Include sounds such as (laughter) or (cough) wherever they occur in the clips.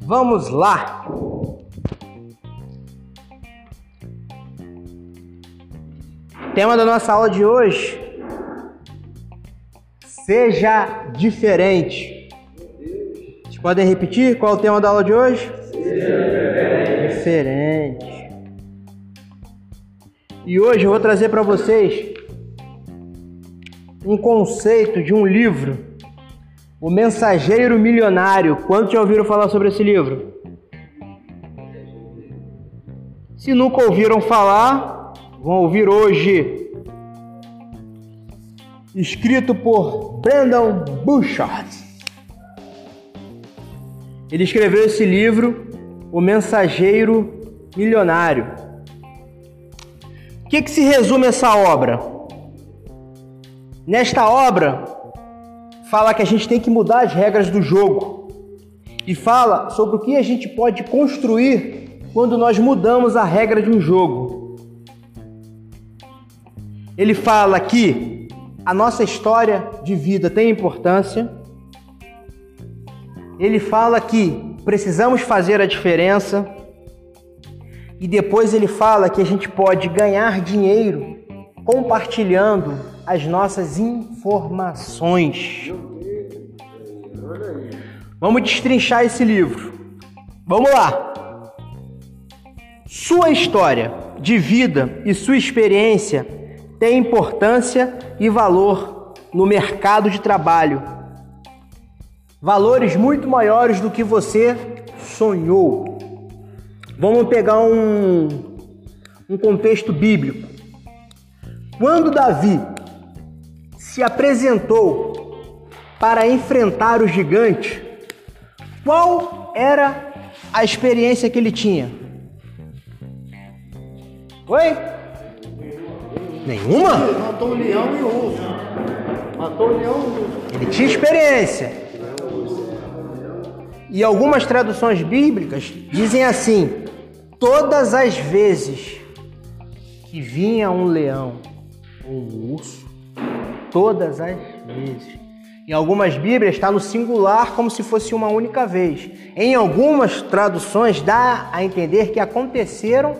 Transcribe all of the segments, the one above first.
Vamos lá! Tema da nossa aula de hoje: Seja diferente. Vocês podem repetir qual é o tema da aula de hoje? Seja diferente. diferente. E hoje eu vou trazer para vocês um conceito de um livro o Mensageiro Milionário. Quantos já ouviram falar sobre esse livro? Se nunca ouviram falar, vão ouvir hoje. Escrito por Brandon Bouchard. Ele escreveu esse livro, O Mensageiro Milionário. O que, que se resume essa obra? Nesta obra, fala que a gente tem que mudar as regras do jogo e fala sobre o que a gente pode construir quando nós mudamos a regra de um jogo. Ele fala que a nossa história de vida tem importância. Ele fala que precisamos fazer a diferença. E depois ele fala que a gente pode ganhar dinheiro compartilhando as nossas informações. Vamos destrinchar esse livro. Vamos lá. Sua história de vida e sua experiência têm importância e valor no mercado de trabalho. Valores muito maiores do que você sonhou. Vamos pegar um, um contexto bíblico. Quando Davi se apresentou para enfrentar o gigante, qual era a experiência que ele tinha? Oi? Nenhuma? Matou um leão e urso. Matou um leão e urso. Ele tinha experiência. E algumas traduções bíblicas dizem assim: todas as vezes que vinha um leão ou um urso, todas as vezes. Em algumas Bíblias está no singular como se fosse uma única vez. Em algumas traduções dá a entender que aconteceram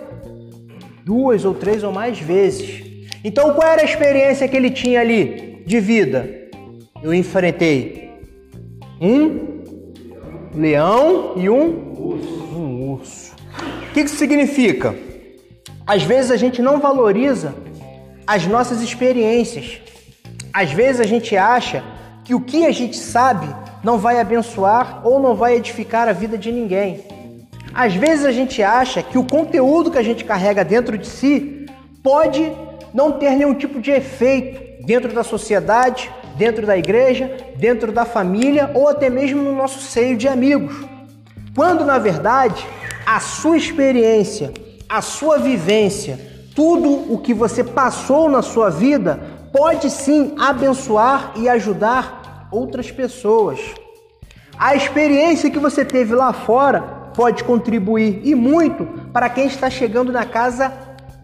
duas ou três ou mais vezes. Então qual era a experiência que ele tinha ali de vida? Eu enfrentei um leão e um urso. Um urso. O que isso significa? Às vezes a gente não valoriza as nossas experiências. Às vezes a gente acha que o que a gente sabe não vai abençoar ou não vai edificar a vida de ninguém. Às vezes a gente acha que o conteúdo que a gente carrega dentro de si pode não ter nenhum tipo de efeito dentro da sociedade, dentro da igreja, dentro da família ou até mesmo no nosso seio de amigos. Quando na verdade a sua experiência, a sua vivência, tudo o que você passou na sua vida pode sim abençoar e ajudar outras pessoas. A experiência que você teve lá fora pode contribuir e muito para quem está chegando na casa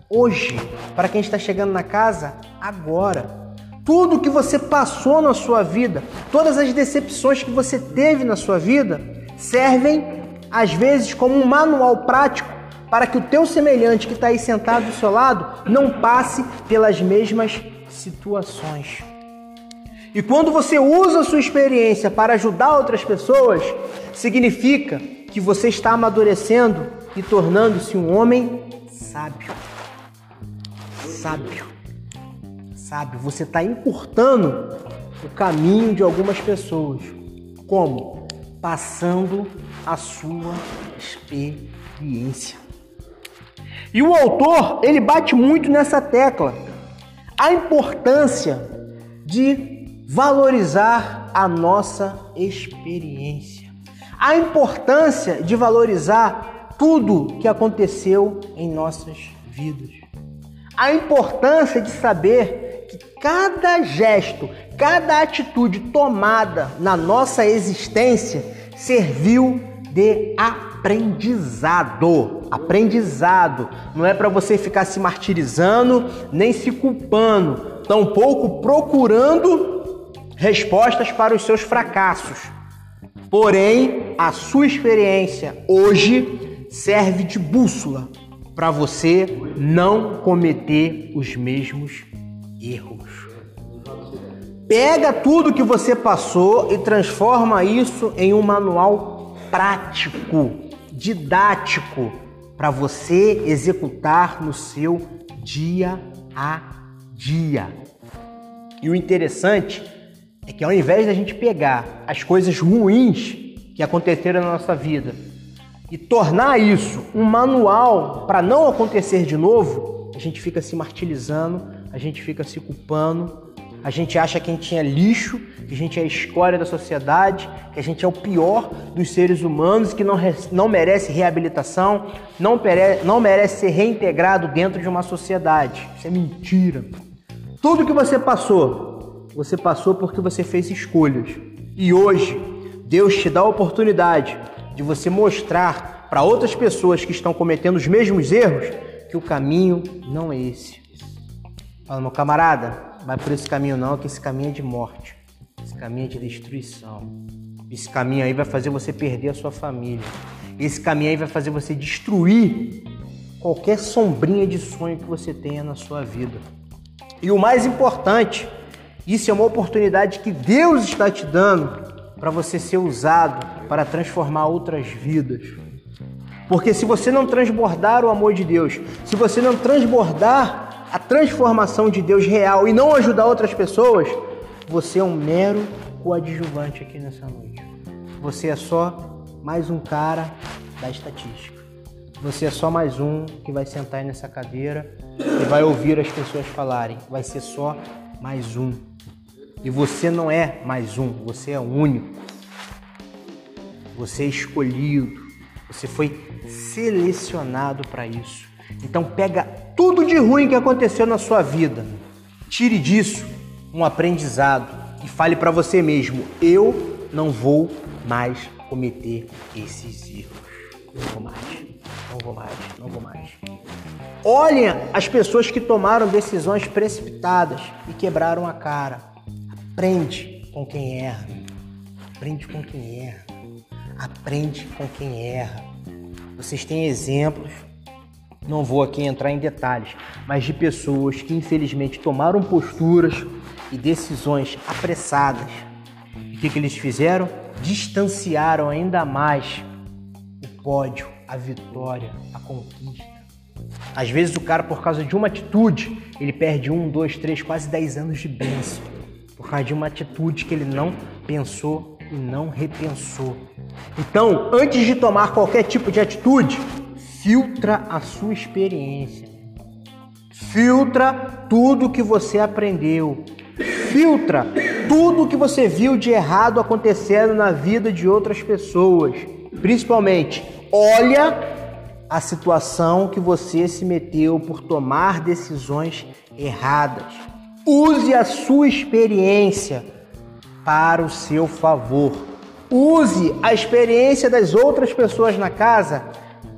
hoje, para quem está chegando na casa agora. Tudo que você passou na sua vida, todas as decepções que você teve na sua vida, servem às vezes como um manual prático para que o teu semelhante que está aí sentado do seu lado não passe pelas mesmas situações. E quando você usa a sua experiência para ajudar outras pessoas, significa que você está amadurecendo e tornando-se um homem sábio. Sábio. Sábio. Você está encurtando o caminho de algumas pessoas. Como? Passando a sua experiência. E o autor, ele bate muito nessa tecla a importância de valorizar a nossa experiência, a importância de valorizar tudo que aconteceu em nossas vidas, a importância de saber que cada gesto, cada atitude tomada na nossa existência serviu de aprendizado. Aprendizado. Não é para você ficar se martirizando, nem se culpando, tampouco procurando respostas para os seus fracassos. Porém, a sua experiência hoje serve de bússola para você não cometer os mesmos erros. Pega tudo que você passou e transforma isso em um manual prático, didático, para você executar no seu dia a dia. E o interessante é que ao invés da gente pegar as coisas ruins que aconteceram na nossa vida e tornar isso um manual para não acontecer de novo, a gente fica se martirizando, a gente fica se culpando, a gente acha que a gente é lixo, que a gente é a escória da sociedade, que a gente é o pior dos seres humanos, que não, não merece reabilitação, não, não merece ser reintegrado dentro de uma sociedade. Isso é mentira. Tudo que você passou, você passou porque você fez escolhas. E hoje, Deus te dá a oportunidade de você mostrar para outras pessoas que estão cometendo os mesmos erros que o caminho não é esse. Fala, meu camarada, vai por esse caminho não, que esse caminho é de morte. Esse caminho é de destruição. Esse caminho aí vai fazer você perder a sua família. Esse caminho aí vai fazer você destruir qualquer sombrinha de sonho que você tenha na sua vida. E o mais importante, isso é uma oportunidade que Deus está te dando para você ser usado para transformar outras vidas. Porque se você não transbordar o amor de Deus, se você não transbordar a transformação de Deus real e não ajudar outras pessoas, você é um mero coadjuvante aqui nessa noite. Você é só mais um cara da estatística. Você é só mais um que vai sentar aí nessa cadeira e vai ouvir as pessoas falarem. Vai ser só mais um. E você não é mais um, você é único. Você é escolhido. Você foi selecionado para isso. Então pega tudo de ruim que aconteceu na sua vida, tire disso um aprendizado e fale para você mesmo: eu não vou mais cometer esses erros. Não vou mais, não vou mais, não vou mais. Olhem as pessoas que tomaram decisões precipitadas e quebraram a cara. Aprende com quem erra. Aprende com quem erra. Aprende com quem erra. Vocês têm exemplos não vou aqui entrar em detalhes, mas de pessoas que infelizmente tomaram posturas e decisões apressadas. E o que, que eles fizeram? Distanciaram ainda mais o pódio, a vitória, a conquista. Às vezes o cara, por causa de uma atitude, ele perde um, dois, três, quase dez anos de bênção. Por causa de uma atitude que ele não pensou e não repensou. Então, antes de tomar qualquer tipo de atitude, filtra a sua experiência. Filtra tudo que você aprendeu. Filtra tudo que você viu de errado acontecendo na vida de outras pessoas. Principalmente, olha a situação que você se meteu por tomar decisões erradas. Use a sua experiência para o seu favor. Use a experiência das outras pessoas na casa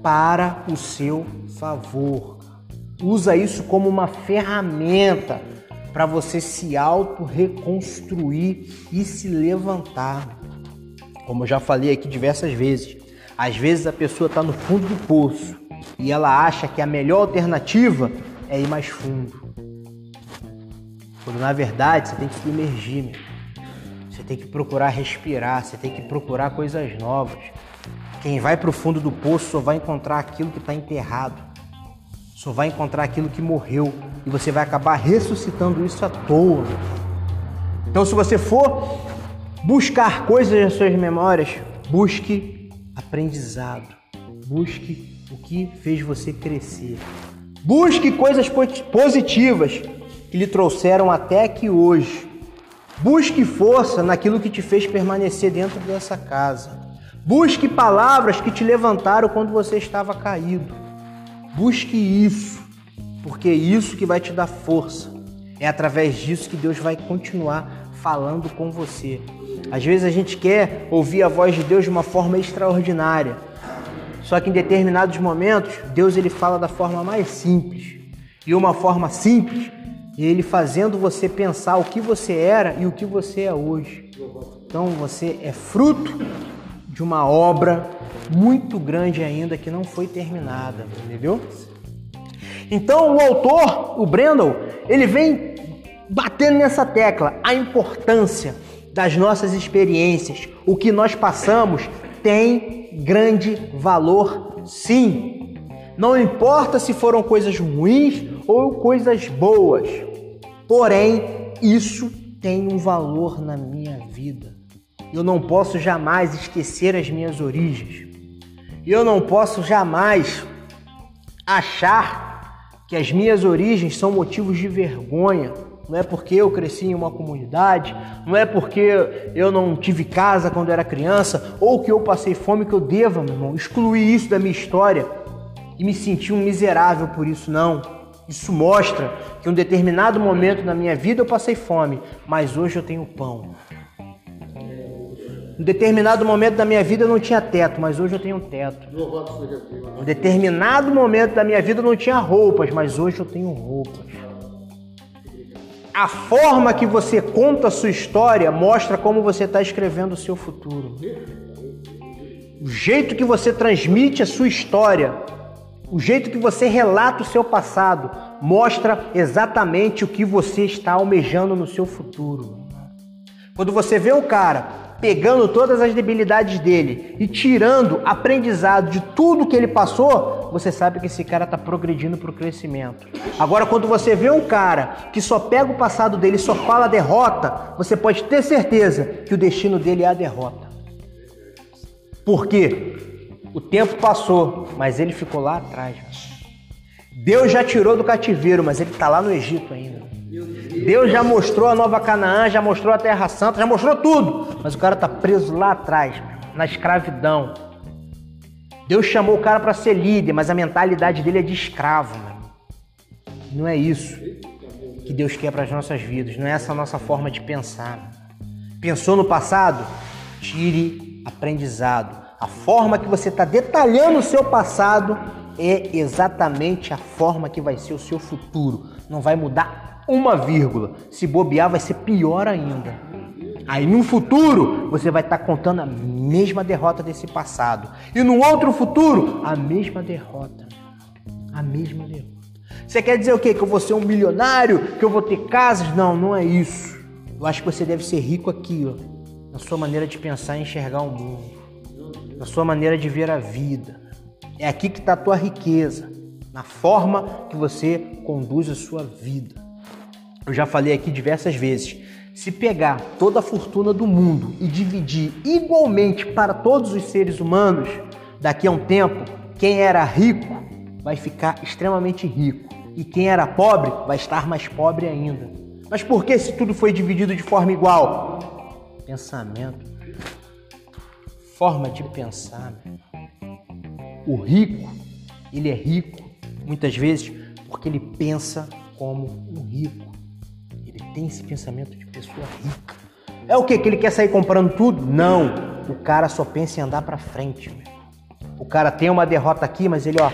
para o seu favor. Usa isso como uma ferramenta para você se auto-reconstruir e se levantar. Como eu já falei aqui diversas vezes, às vezes a pessoa está no fundo do poço e ela acha que a melhor alternativa é ir mais fundo. Quando na verdade você tem que se imergir, você tem que procurar respirar, você tem que procurar coisas novas. Quem vai para o fundo do poço só vai encontrar aquilo que está enterrado, só vai encontrar aquilo que morreu e você vai acabar ressuscitando isso à toa. Então, se você for buscar coisas nas suas memórias, busque aprendizado, busque o que fez você crescer, busque coisas positivas que lhe trouxeram até aqui hoje. Busque força naquilo que te fez permanecer dentro dessa casa. Busque palavras que te levantaram quando você estava caído. Busque isso, porque é isso que vai te dar força. É através disso que Deus vai continuar falando com você. Às vezes a gente quer ouvir a voz de Deus de uma forma extraordinária. Só que em determinados momentos, Deus ele fala da forma mais simples. E uma forma simples Ele fazendo você pensar o que você era e o que você é hoje. Então você é fruto de uma obra muito grande ainda que não foi terminada, entendeu? Então o autor, o Brendel, ele vem batendo nessa tecla a importância das nossas experiências, o que nós passamos tem grande valor, sim. Não importa se foram coisas ruins ou coisas boas, porém, isso tem um valor na minha vida. Eu não posso jamais esquecer as minhas origens. Eu não posso jamais achar que as minhas origens são motivos de vergonha não é porque eu cresci em uma comunidade, não é porque eu não tive casa quando era criança, ou que eu passei fome que eu deva, meu irmão, excluir isso da minha história e me sentir um miserável por isso, não. Isso mostra que em um determinado momento na minha vida eu passei fome, mas hoje eu tenho pão. Em um determinado momento da minha vida eu não tinha teto, mas hoje eu tenho teto. Em um determinado momento da minha vida eu não tinha roupas, mas hoje eu tenho roupas. A forma que você conta a sua história mostra como você está escrevendo o seu futuro. O jeito que você transmite a sua história, o jeito que você relata o seu passado, mostra exatamente o que você está almejando no seu futuro. Quando você vê o cara pegando todas as debilidades dele e tirando aprendizado de tudo que ele passou, você sabe que esse cara está progredindo para o crescimento. Agora, quando você vê um cara que só pega o passado dele e só fala derrota, você pode ter certeza que o destino dele é a derrota. Por quê? O tempo passou, mas ele ficou lá atrás. Deus já tirou do cativeiro, mas ele está lá no Egito ainda. Deus já mostrou a Nova Canaã, já mostrou a Terra Santa, já mostrou tudo. Mas o cara tá preso lá atrás, na escravidão. Deus chamou o cara para ser líder, mas a mentalidade dele é de escravo. Não é isso que Deus quer para as nossas vidas. Não é essa a nossa forma de pensar. Pensou no passado? Tire aprendizado. A forma que você está detalhando o seu passado é exatamente a forma que vai ser o seu futuro. Não vai mudar uma vírgula. Se bobear, vai ser pior ainda. Aí no futuro, você vai estar contando a mesma derrota desse passado. E no outro futuro, a mesma derrota. A mesma derrota. Você quer dizer o quê? Que eu vou ser um milionário? Que eu vou ter casas? Não, não é isso. Eu acho que você deve ser rico aqui, ó. Na sua maneira de pensar e enxergar o mundo. Na sua maneira de ver a vida. É aqui que está a tua riqueza. Na forma que você conduz a sua vida. Eu já falei aqui diversas vezes. Se pegar toda a fortuna do mundo e dividir igualmente para todos os seres humanos, daqui a um tempo, quem era rico vai ficar extremamente rico e quem era pobre vai estar mais pobre ainda. Mas por que se tudo foi dividido de forma igual? Pensamento. Forma de pensar. O rico, ele é rico muitas vezes porque ele pensa como um rico tem esse pensamento de pessoa rica. É o que? Que ele quer sair comprando tudo? Não. O cara só pensa em andar para frente. O cara tem uma derrota aqui, mas ele, ó,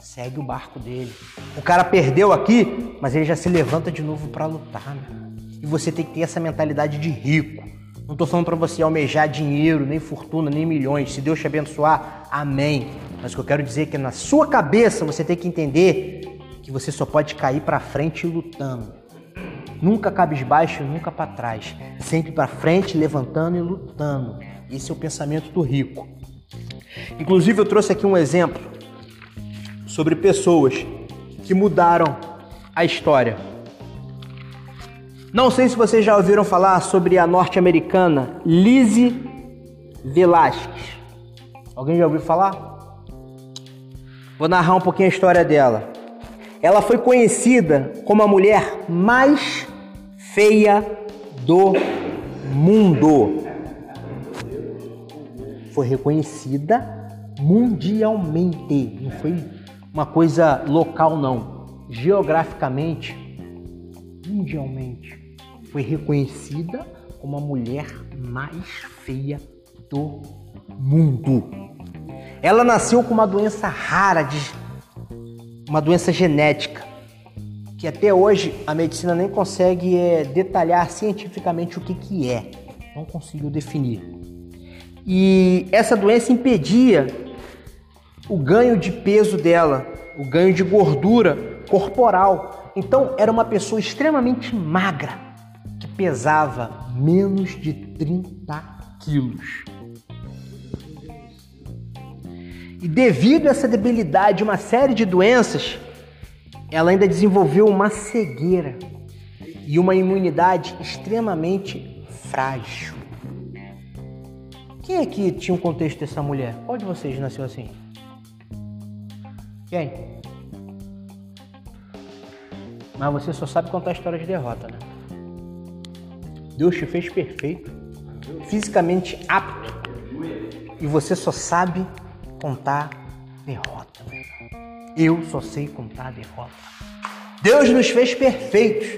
segue o barco dele. O cara perdeu aqui, mas ele já se levanta de novo para lutar. Meu. E você tem que ter essa mentalidade de rico. Não tô falando para você almejar dinheiro, nem fortuna, nem milhões. Se Deus te abençoar, amém. Mas o que eu quero dizer é que na sua cabeça você tem que entender que você só pode cair para frente lutando. Nunca cabisbaixo, nunca para trás. Sempre para frente, levantando e lutando. Esse é o pensamento do rico. Inclusive, eu trouxe aqui um exemplo sobre pessoas que mudaram a história. Não sei se vocês já ouviram falar sobre a norte-americana Lizzie Velasquez. Alguém já ouviu falar? Vou narrar um pouquinho a história dela. Ela foi conhecida como a mulher mais feia do mundo. Foi reconhecida mundialmente, não foi uma coisa local não, geograficamente, mundialmente. Foi reconhecida como a mulher mais feia do mundo. Ela nasceu com uma doença rara, de, uma doença genética que até hoje a medicina nem consegue é, detalhar cientificamente o que, que é. Não conseguiu definir. E essa doença impedia o ganho de peso dela, o ganho de gordura corporal. Então era uma pessoa extremamente magra, que pesava menos de 30 quilos. E devido a essa debilidade, uma série de doenças, ela ainda desenvolveu uma cegueira e uma imunidade extremamente frágil. Quem aqui tinha um contexto dessa mulher? Qual de vocês nasceu assim? Quem? Mas você só sabe contar a história de derrota, né? Deus te fez perfeito, fisicamente apto, e você só sabe contar derrota. Eu só sei contar derrota. Deus nos fez perfeitos,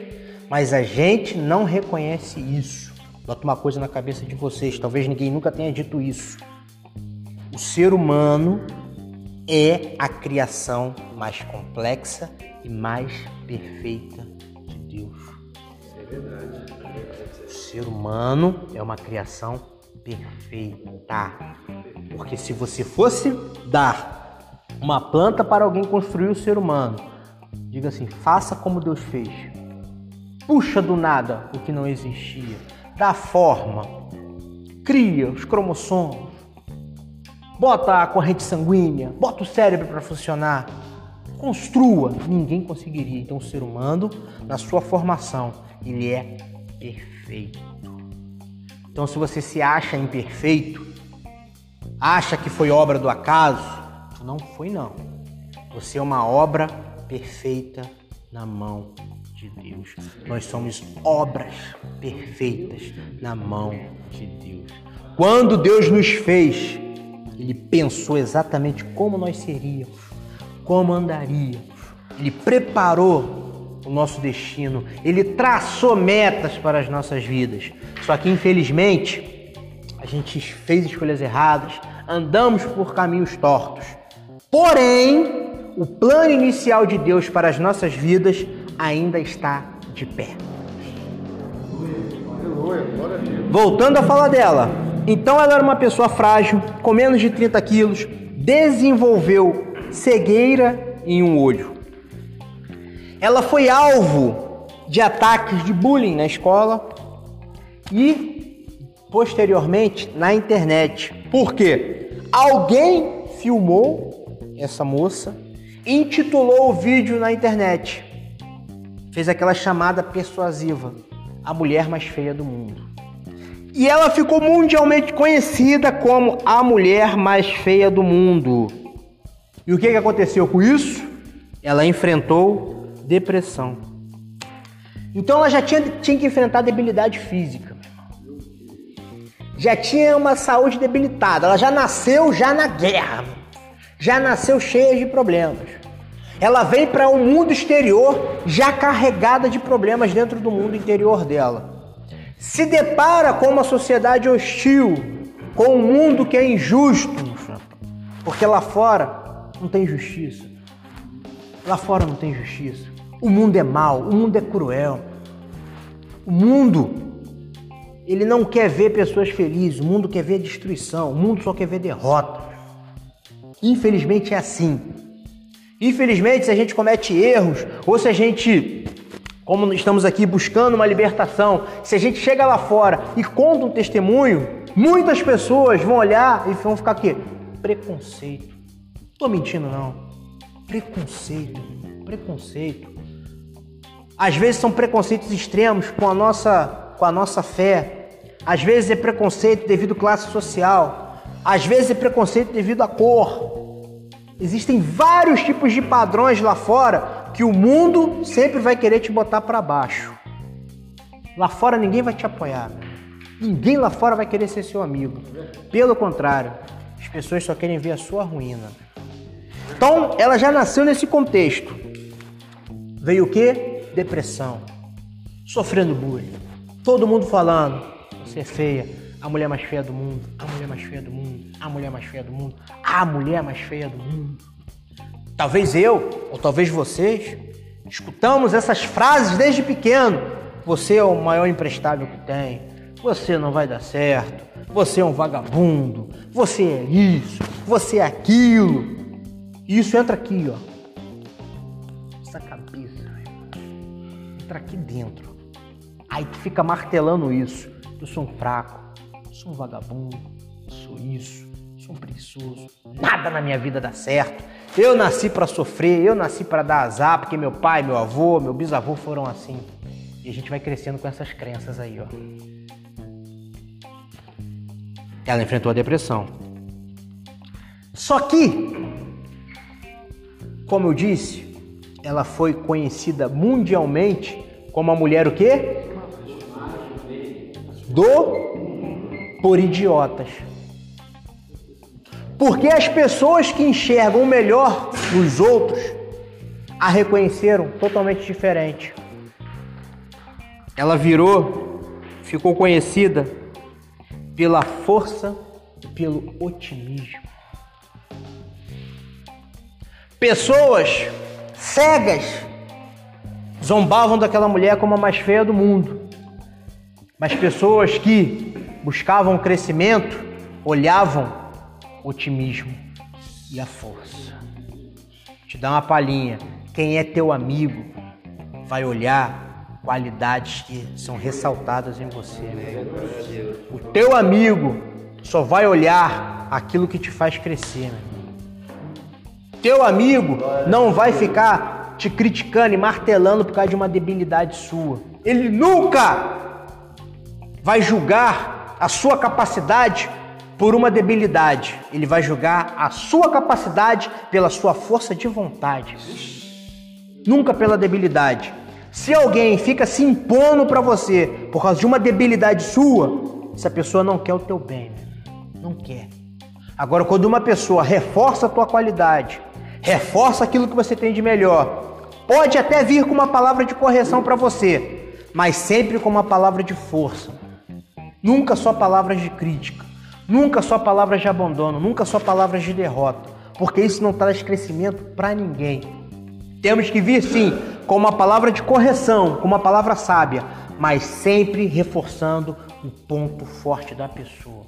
mas a gente não reconhece isso. Bota uma coisa na cabeça de vocês, talvez ninguém nunca tenha dito isso. O ser humano é a criação mais complexa e mais perfeita de Deus. É verdade. O ser humano é uma criação perfeita. Porque se você fosse dar uma planta para alguém construir o ser humano, diga assim: faça como Deus fez. Puxa do nada o que não existia, dá forma, cria os cromossomos, bota a corrente sanguínea, bota o cérebro para funcionar, construa. Ninguém conseguiria. Então, o ser humano, na sua formação, ele é perfeito. Então, se você se acha imperfeito, acha que foi obra do acaso, não foi não. Você é uma obra perfeita na mão de Deus. Nós somos obras perfeitas na mão de Deus. Quando Deus nos fez, ele pensou exatamente como nós seríamos, como andaríamos. Ele preparou o nosso destino, ele traçou metas para as nossas vidas. Só que infelizmente a gente fez escolhas erradas, andamos por caminhos tortos. Porém, o plano inicial de Deus para as nossas vidas ainda está de pé. Voltando a falar dela, então ela era uma pessoa frágil, com menos de 30 quilos, desenvolveu cegueira em um olho. Ela foi alvo de ataques de bullying na escola e posteriormente na internet. Por quê? Alguém filmou essa moça, intitulou o vídeo na internet, fez aquela chamada persuasiva, a mulher mais feia do mundo. E ela ficou mundialmente conhecida como a mulher mais feia do mundo. E o que, que aconteceu com isso? Ela enfrentou depressão. Então ela já tinha, tinha que enfrentar debilidade física. Já tinha uma saúde debilitada. Ela já nasceu já na guerra. Já nasceu cheia de problemas. Ela vem para o um mundo exterior já carregada de problemas dentro do mundo interior dela se depara com uma sociedade hostil, com um mundo que é injusto, porque lá fora não tem justiça. Lá fora não tem justiça. O mundo é mau, o mundo é cruel. O mundo, ele não quer ver pessoas felizes, o mundo quer ver destruição, o mundo só quer ver derrota. Infelizmente é assim. Infelizmente, se a gente comete erros ou se a gente como estamos aqui buscando uma libertação, se a gente chega lá fora e conta um testemunho, muitas pessoas vão olhar e vão ficar aqui, preconceito. Tô mentindo não. Preconceito, preconceito. Às vezes são preconceitos extremos com a nossa com a nossa fé. Às vezes é preconceito devido à classe social. Às vezes é preconceito devido à cor. Existem vários tipos de padrões lá fora que o mundo sempre vai querer te botar para baixo. Lá fora ninguém vai te apoiar. Ninguém lá fora vai querer ser seu amigo. Pelo contrário, as pessoas só querem ver a sua ruína. Então, ela já nasceu nesse contexto. Veio o quê? Depressão. Sofrendo bullying. Todo mundo falando: você é feia, a mulher mais feia do mundo, a mulher mais feia do mundo, a mulher mais feia do mundo, a mulher mais feia do mundo. Talvez eu, ou talvez vocês, Escutamos essas frases desde pequeno. Você é o maior emprestável que tem. Você não vai dar certo. Você é um vagabundo. Você é isso. Você é aquilo. E isso entra aqui, ó. Essa cabeça. Entra aqui dentro. Aí tu fica martelando isso. Eu sou um fraco. Sou um vagabundo. Eu sou isso. Sou um preguiçoso. Nada na minha vida dá certo. Eu nasci para sofrer. Eu nasci para dar azar porque meu pai, meu avô, meu bisavô foram assim. E a gente vai crescendo com essas crenças aí, ó. Ela enfrentou a depressão. Só que, como eu disse, ela foi conhecida mundialmente como a mulher o quê? Do por idiotas. Porque as pessoas que enxergam melhor nos outros a reconheceram totalmente diferente ela virou, ficou conhecida pela força e pelo otimismo. Pessoas cegas zombavam daquela mulher como a mais feia do mundo. Mas pessoas que buscavam crescimento olhavam otimismo e a força. Te dá uma palhinha. Quem é teu amigo vai olhar qualidades que são ressaltadas em você. O teu amigo só vai olhar aquilo que te faz crescer. Teu amigo não vai ficar te criticando e martelando por causa de uma debilidade sua. Ele nunca vai julgar a sua capacidade por uma debilidade. Ele vai julgar a sua capacidade pela sua força de vontade. Nunca pela debilidade. Se alguém fica se impondo para você por causa de uma debilidade sua, essa pessoa não quer o teu bem, não quer. Agora, quando uma pessoa reforça a tua qualidade, reforça aquilo que você tem de melhor, pode até vir com uma palavra de correção para você, mas sempre com uma palavra de força. Nunca só palavras de crítica, nunca só palavras de abandono, nunca só palavras de derrota, porque isso não traz crescimento para ninguém. Temos que vir sim com uma palavra de correção, com uma palavra sábia, mas sempre reforçando o ponto forte da pessoa.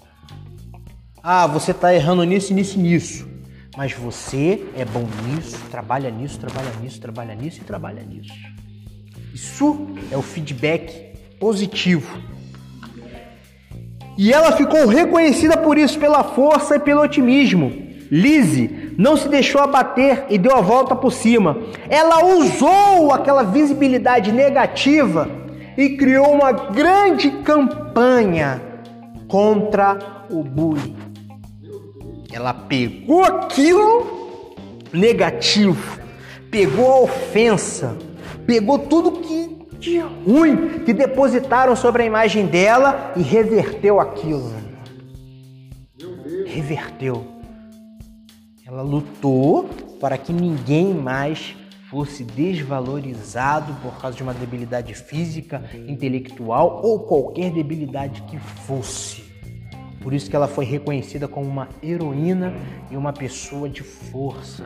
Ah, você está errando nisso, nisso, nisso. Mas você é bom nisso, trabalha nisso, trabalha nisso, trabalha nisso e trabalha nisso. Isso é o feedback positivo. E ela ficou reconhecida por isso, pela força e pelo otimismo. Lise não se deixou abater e deu a volta por cima. Ela usou aquela visibilidade negativa e criou uma grande campanha contra o bullying. Ela pegou aquilo negativo, pegou a ofensa, pegou tudo que de ruim que depositaram sobre a imagem dela e reverteu aquilo. Reverteu. Ela lutou para que ninguém mais fosse desvalorizado por causa de uma debilidade física, intelectual ou qualquer debilidade que fosse. Por isso que ela foi reconhecida como uma heroína e uma pessoa de força.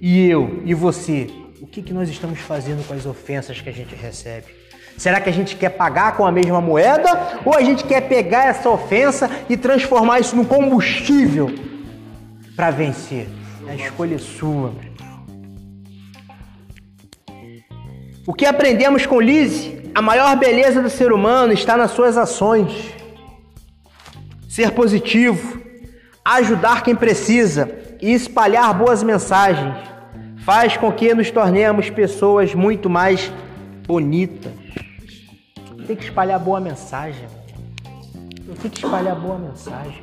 E eu e você, o que, que nós estamos fazendo com as ofensas que a gente recebe? Será que a gente quer pagar com a mesma moeda ou a gente quer pegar essa ofensa e transformar isso num combustível para vencer. A escolha é sua. O que aprendemos com Lise? A maior beleza do ser humano está nas suas ações. Ser positivo, ajudar quem precisa e espalhar boas mensagens faz com que nos tornemos pessoas muito mais bonitas. Tem que espalhar boa mensagem. Eu tenho que espalhar boa mensagem.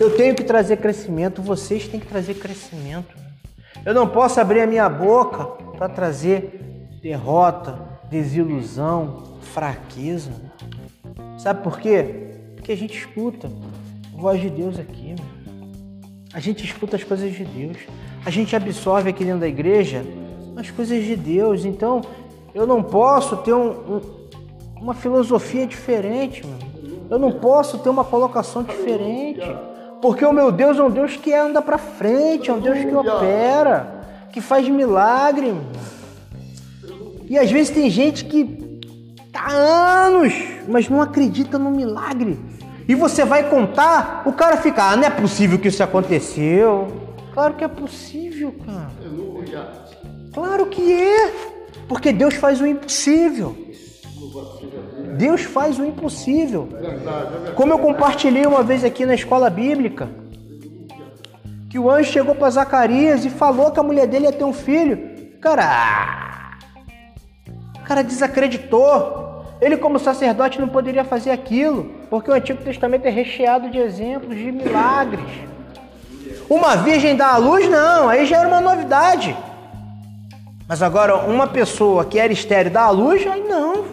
Eu tenho que trazer crescimento, vocês têm que trazer crescimento. Eu não posso abrir a minha boca para trazer derrota, desilusão, fraqueza. Sabe por quê? Porque a gente escuta a voz de Deus aqui. A gente escuta as coisas de Deus. A gente absorve aqui dentro da igreja as coisas de Deus. Então, eu não posso ter um, um, uma filosofia diferente, mano. Eu não posso ter uma colocação diferente. Porque o meu Deus é um Deus que anda para frente, é um Deus que opera, que faz milagre. E às vezes tem gente que tá há anos, mas não acredita no milagre. E você vai contar, o cara fica, ah, não é possível que isso aconteceu. Claro que é possível, cara. Claro que é. Porque Deus faz o impossível. Deus faz o impossível. Como eu compartilhei uma vez aqui na escola bíblica, que o anjo chegou para Zacarias e falou que a mulher dele ia ter um filho. Cara, o cara desacreditou. Ele, como sacerdote, não poderia fazer aquilo, porque o Antigo Testamento é recheado de exemplos de milagres. Uma virgem dá à luz, não, aí já era uma novidade. Mas agora, uma pessoa que era estéreo dá à luz, aí não.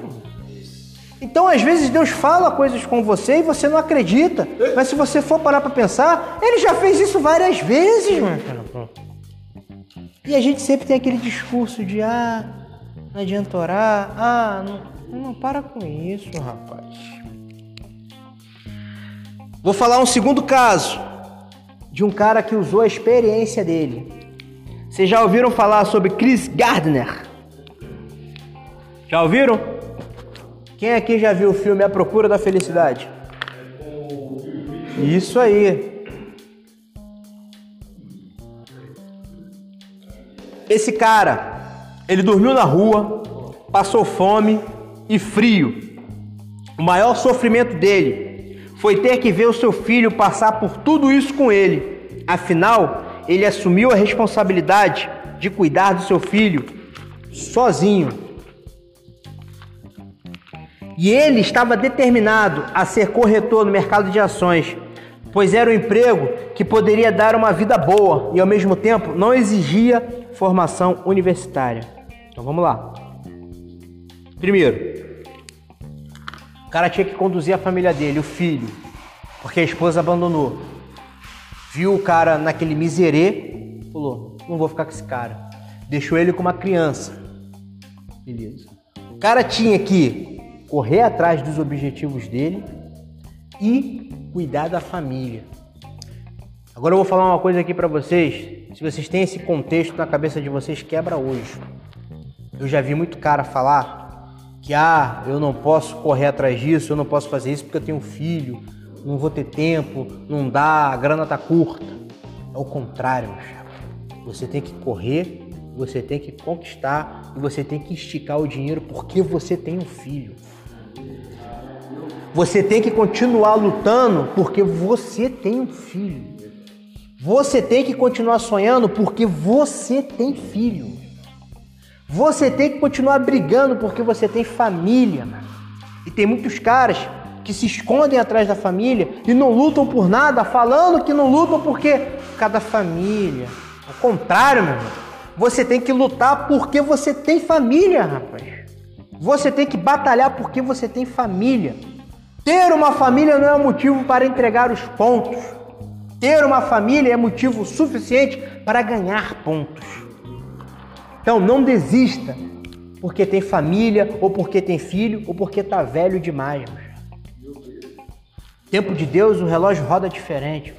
Então, às vezes, Deus fala coisas com você e você não acredita. Mas se você for parar para pensar, ele já fez isso várias vezes, mano. E a gente sempre tem aquele discurso de ah, não adianta orar, ah, não, não para com isso, rapaz. Vou falar um segundo caso de um cara que usou a experiência dele. Vocês já ouviram falar sobre Chris Gardner? Já ouviram? Quem aqui já viu o filme A Procura da Felicidade? Isso aí. Esse cara, ele dormiu na rua, passou fome e frio. O maior sofrimento dele foi ter que ver o seu filho passar por tudo isso com ele. Afinal, ele assumiu a responsabilidade de cuidar do seu filho sozinho. E ele estava determinado a ser corretor no mercado de ações, pois era um emprego que poderia dar uma vida boa e ao mesmo tempo não exigia formação universitária. Então vamos lá. Primeiro, o cara tinha que conduzir a família dele, o filho, porque a esposa abandonou. Viu o cara naquele miserê, falou: não vou ficar com esse cara. Deixou ele com uma criança. Beleza. O cara tinha que correr atrás dos objetivos dele e cuidar da família. Agora eu vou falar uma coisa aqui para vocês. Se vocês têm esse contexto na cabeça de vocês, quebra hoje. Eu já vi muito cara falar que ah, eu não posso correr atrás disso, eu não posso fazer isso porque eu tenho um filho, não vou ter tempo, não dá, a grana tá curta. É o contrário, meu chapa. Você tem que correr, você tem que conquistar e você tem que esticar o dinheiro porque você tem um filho. Você tem que continuar lutando porque você tem um filho. Você tem que continuar sonhando porque você tem filho. Você tem que continuar brigando porque você tem família. E tem muitos caras que se escondem atrás da família e não lutam por nada, falando que não lutam porque cada família. Ao contrário, meu irmão. Você tem que lutar porque você tem família, rapaz. Você tem que batalhar porque você tem família. Ter uma família não é motivo para entregar os pontos. Ter uma família é motivo suficiente para ganhar pontos. Então não desista porque tem família, ou porque tem filho, ou porque está velho demais. Tempo de Deus, o relógio roda diferente.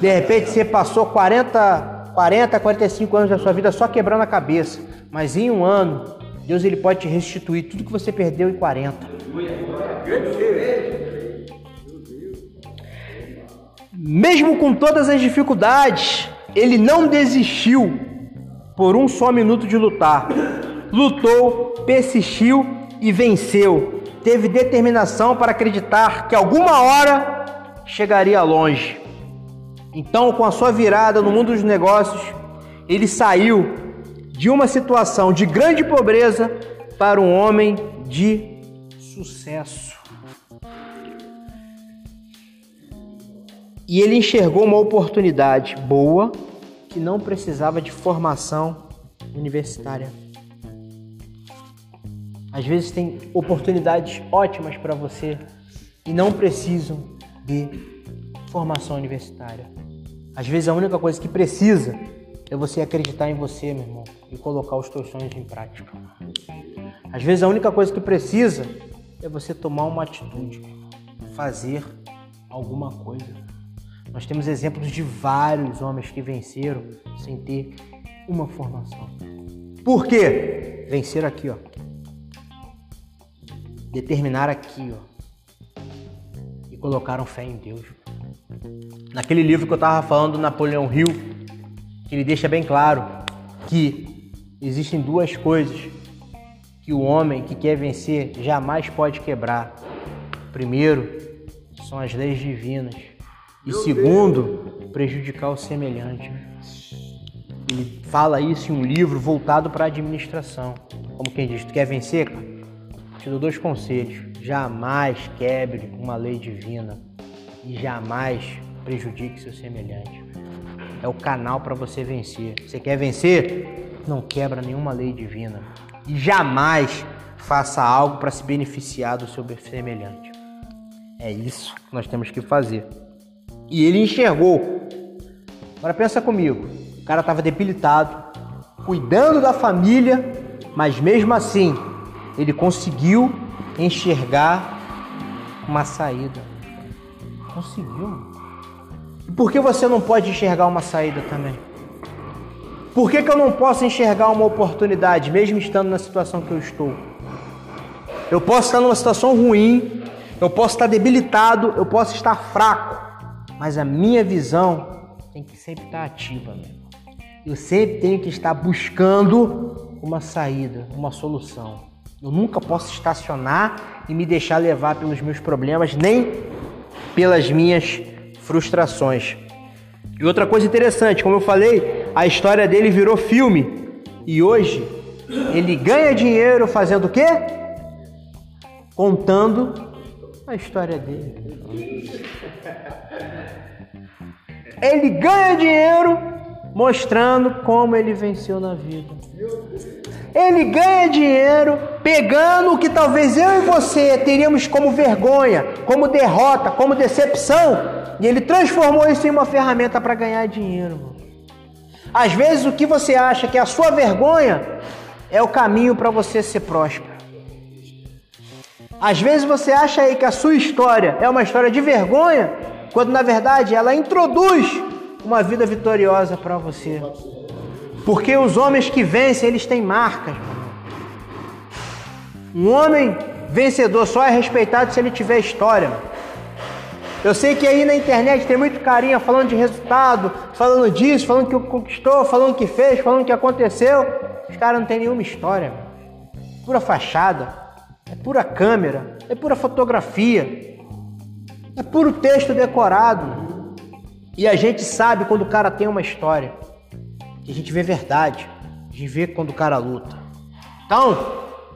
De repente você passou 40, 40, 45 anos da sua vida só quebrando a cabeça, mas em um ano Deus ele pode te restituir tudo que você perdeu em 40. Mesmo com todas as dificuldades, ele não desistiu por um só minuto de lutar. Lutou, persistiu e venceu. Teve determinação para acreditar que alguma hora chegaria longe. Então, com a sua virada no mundo dos negócios, ele saiu de uma situação de grande pobreza para um homem de sucesso. E ele enxergou uma oportunidade boa que não precisava de formação universitária. Às vezes tem oportunidades ótimas para você e não precisam de formação universitária. Às vezes a única coisa que precisa é você acreditar em você, meu irmão, e colocar os teus sonhos em prática. Às vezes a única coisa que precisa é você tomar uma atitude, fazer alguma coisa. Nós temos exemplos de vários homens que venceram sem ter uma formação. Por quê? Venceram aqui, ó. Determinaram aqui, ó. E colocaram fé em Deus. Naquele livro que eu tava falando do Napoleão Hill, que ele deixa bem claro que existem duas coisas que o homem que quer vencer jamais pode quebrar. Primeiro, são as leis divinas. E segundo, prejudicar o semelhante. Ele fala isso em um livro voltado para a administração. Como quem diz, tu quer vencer? Te dou dois conselhos. Jamais quebre uma lei divina e jamais prejudique seu semelhante. É o canal para você vencer. Você quer vencer? Não quebra nenhuma lei divina. E jamais faça algo para se beneficiar do seu semelhante. É isso que nós temos que fazer. E ele enxergou. Agora pensa comigo. O cara estava debilitado, cuidando da família, mas mesmo assim ele conseguiu enxergar uma saída. Conseguiu. E por que você não pode enxergar uma saída também? Por que, que eu não posso enxergar uma oportunidade, mesmo estando na situação que eu estou? Eu posso estar numa situação ruim, eu posso estar debilitado, eu posso estar fraco, mas a minha visão tem que sempre estar ativa, meu irmão. Eu sempre tenho que estar buscando uma saída, uma solução. Eu nunca posso estacionar e me deixar levar pelos meus problemas, nem pelas minhas frustrações. E outra coisa interessante, como eu falei, a história dele virou filme. E hoje ele ganha dinheiro fazendo o quê? Contando a história dele. Ele ganha dinheiro mostrando como ele venceu na vida. Ele ganha dinheiro pegando o que talvez eu e você teríamos como vergonha, como derrota, como decepção, e ele transformou isso em uma ferramenta para ganhar dinheiro. Às vezes o que você acha que é a sua vergonha é o caminho para você ser próspero. Às vezes você acha aí que a sua história é uma história de vergonha, quando na verdade ela introduz uma vida vitoriosa para você. Porque os homens que vencem, eles têm marcas. Um homem vencedor só é respeitado se ele tiver história. Eu sei que aí na internet tem muito carinha falando de resultado, falando disso, falando que conquistou, falando que fez, falando que aconteceu. Os caras não tem nenhuma história. Pura fachada, é pura câmera, é pura fotografia, é puro texto decorado. E a gente sabe quando o cara tem uma história. A gente vê verdade, a gente vê quando o cara luta. Então,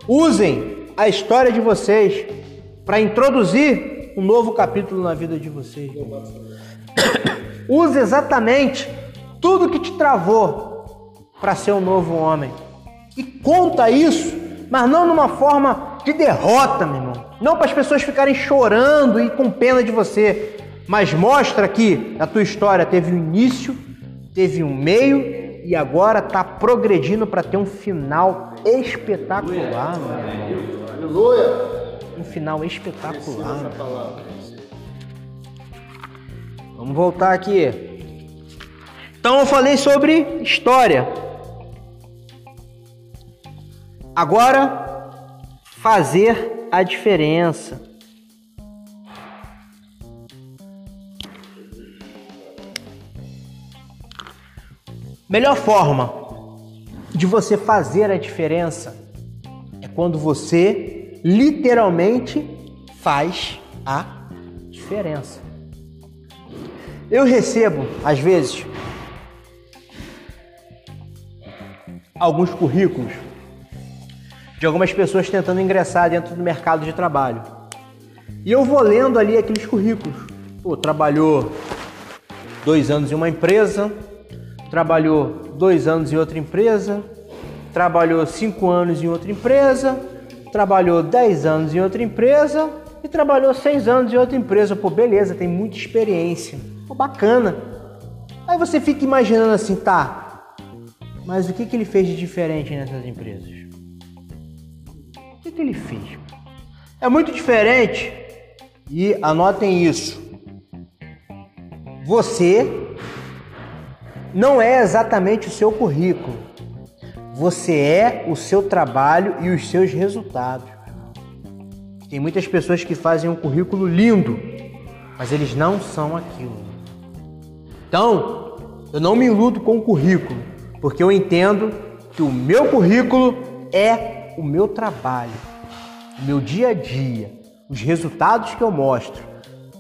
usem a história de vocês para introduzir um novo capítulo na vida de vocês. (coughs) Use exatamente tudo que te travou para ser um novo homem. E conta isso, mas não numa forma de derrota, meu irmão. Não para as pessoas ficarem chorando e com pena de você, mas mostra que a tua história teve um início, teve um meio e agora está progredindo para ter um final espetacular, meu. Aleluia um final espetacular. Vamos voltar aqui. Então eu falei sobre história. Agora, fazer a diferença. Melhor forma de você fazer a diferença é quando você literalmente faz a diferença. Eu recebo, às vezes, alguns currículos de algumas pessoas tentando ingressar dentro do mercado de trabalho. E eu vou lendo ali aqueles currículos. Pô, trabalhou dois anos em uma empresa, trabalhou dois anos em outra empresa, trabalhou cinco anos em outra empresa, trabalhou 10 anos em outra empresa e trabalhou 6 anos em outra empresa. Pô, beleza, tem muita experiência. Pô, bacana. Aí você fica imaginando assim, tá, mas o que, que ele fez de diferente nessas empresas? Que, que ele fez? É muito diferente e anotem isso. Você não é exatamente o seu currículo. Você é o seu trabalho e os seus resultados. Tem muitas pessoas que fazem um currículo lindo, mas eles não são aquilo. Então, eu não me iludo com o currículo, porque eu entendo que o meu currículo é o meu trabalho, o meu dia a dia, os resultados que eu mostro.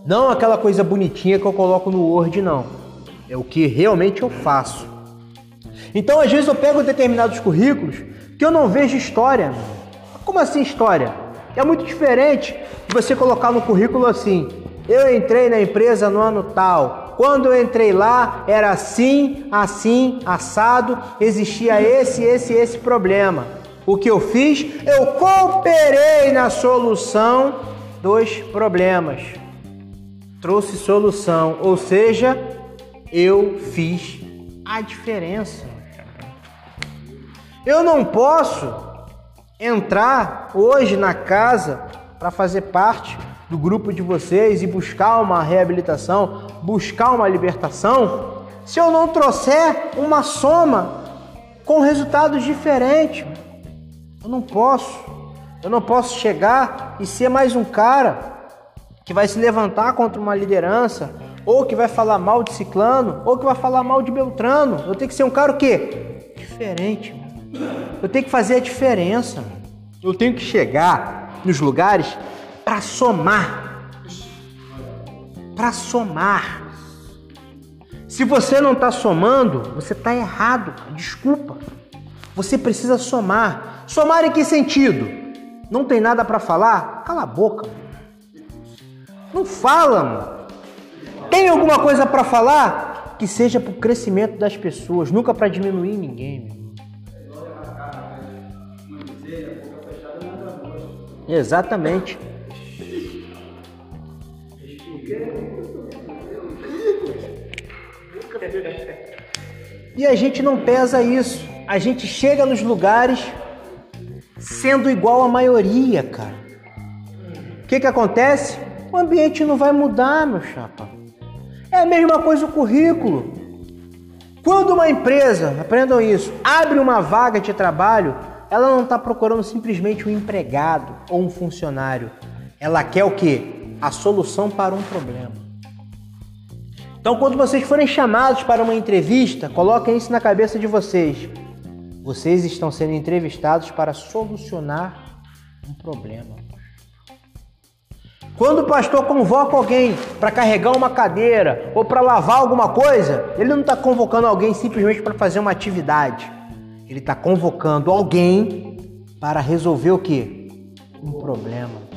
Não aquela coisa bonitinha que eu coloco no Word, não. É o que realmente eu faço. Então, às vezes, eu pego determinados currículos que eu não vejo história. Como assim história? É muito diferente de você colocar no currículo assim: eu entrei na empresa no ano tal. Quando eu entrei lá, era assim, assim, assado, existia esse, esse, esse problema. O que eu fiz? Eu cooperei na solução dos problemas. Trouxe solução, ou seja, eu fiz a diferença. Eu não posso entrar hoje na casa para fazer parte do grupo de vocês e buscar uma reabilitação, buscar uma libertação, se eu não trouxer uma soma com resultados diferentes. Eu não posso. Eu não posso chegar e ser mais um cara que vai se levantar contra uma liderança, ou que vai falar mal de ciclano, ou que vai falar mal de Beltrano. Eu tenho que ser um cara o quê? Diferente. Eu tenho que fazer a diferença. Eu tenho que chegar nos lugares para somar. Para somar. Se você não está somando, você está errado. Desculpa. Você precisa somar. Somar em que sentido? Não tem nada para falar? Cala a boca. Não fala, mano. Tem alguma coisa para falar? Que seja para o crescimento das pessoas, nunca para diminuir ninguém. Exatamente. E a gente não pesa isso. A gente chega nos lugares sendo igual à maioria, cara. O que, que acontece? O ambiente não vai mudar, meu chapa. É a mesma coisa o currículo. Quando uma empresa, aprendam isso, abre uma vaga de trabalho, ela não está procurando simplesmente um empregado ou um funcionário. Ela quer o quê? A solução para um problema. Então, quando vocês forem chamados para uma entrevista, coloquem isso na cabeça de vocês. Vocês estão sendo entrevistados para solucionar um problema. Quando o pastor convoca alguém para carregar uma cadeira ou para lavar alguma coisa, ele não está convocando alguém simplesmente para fazer uma atividade. Ele está convocando alguém para resolver o que? Um problema.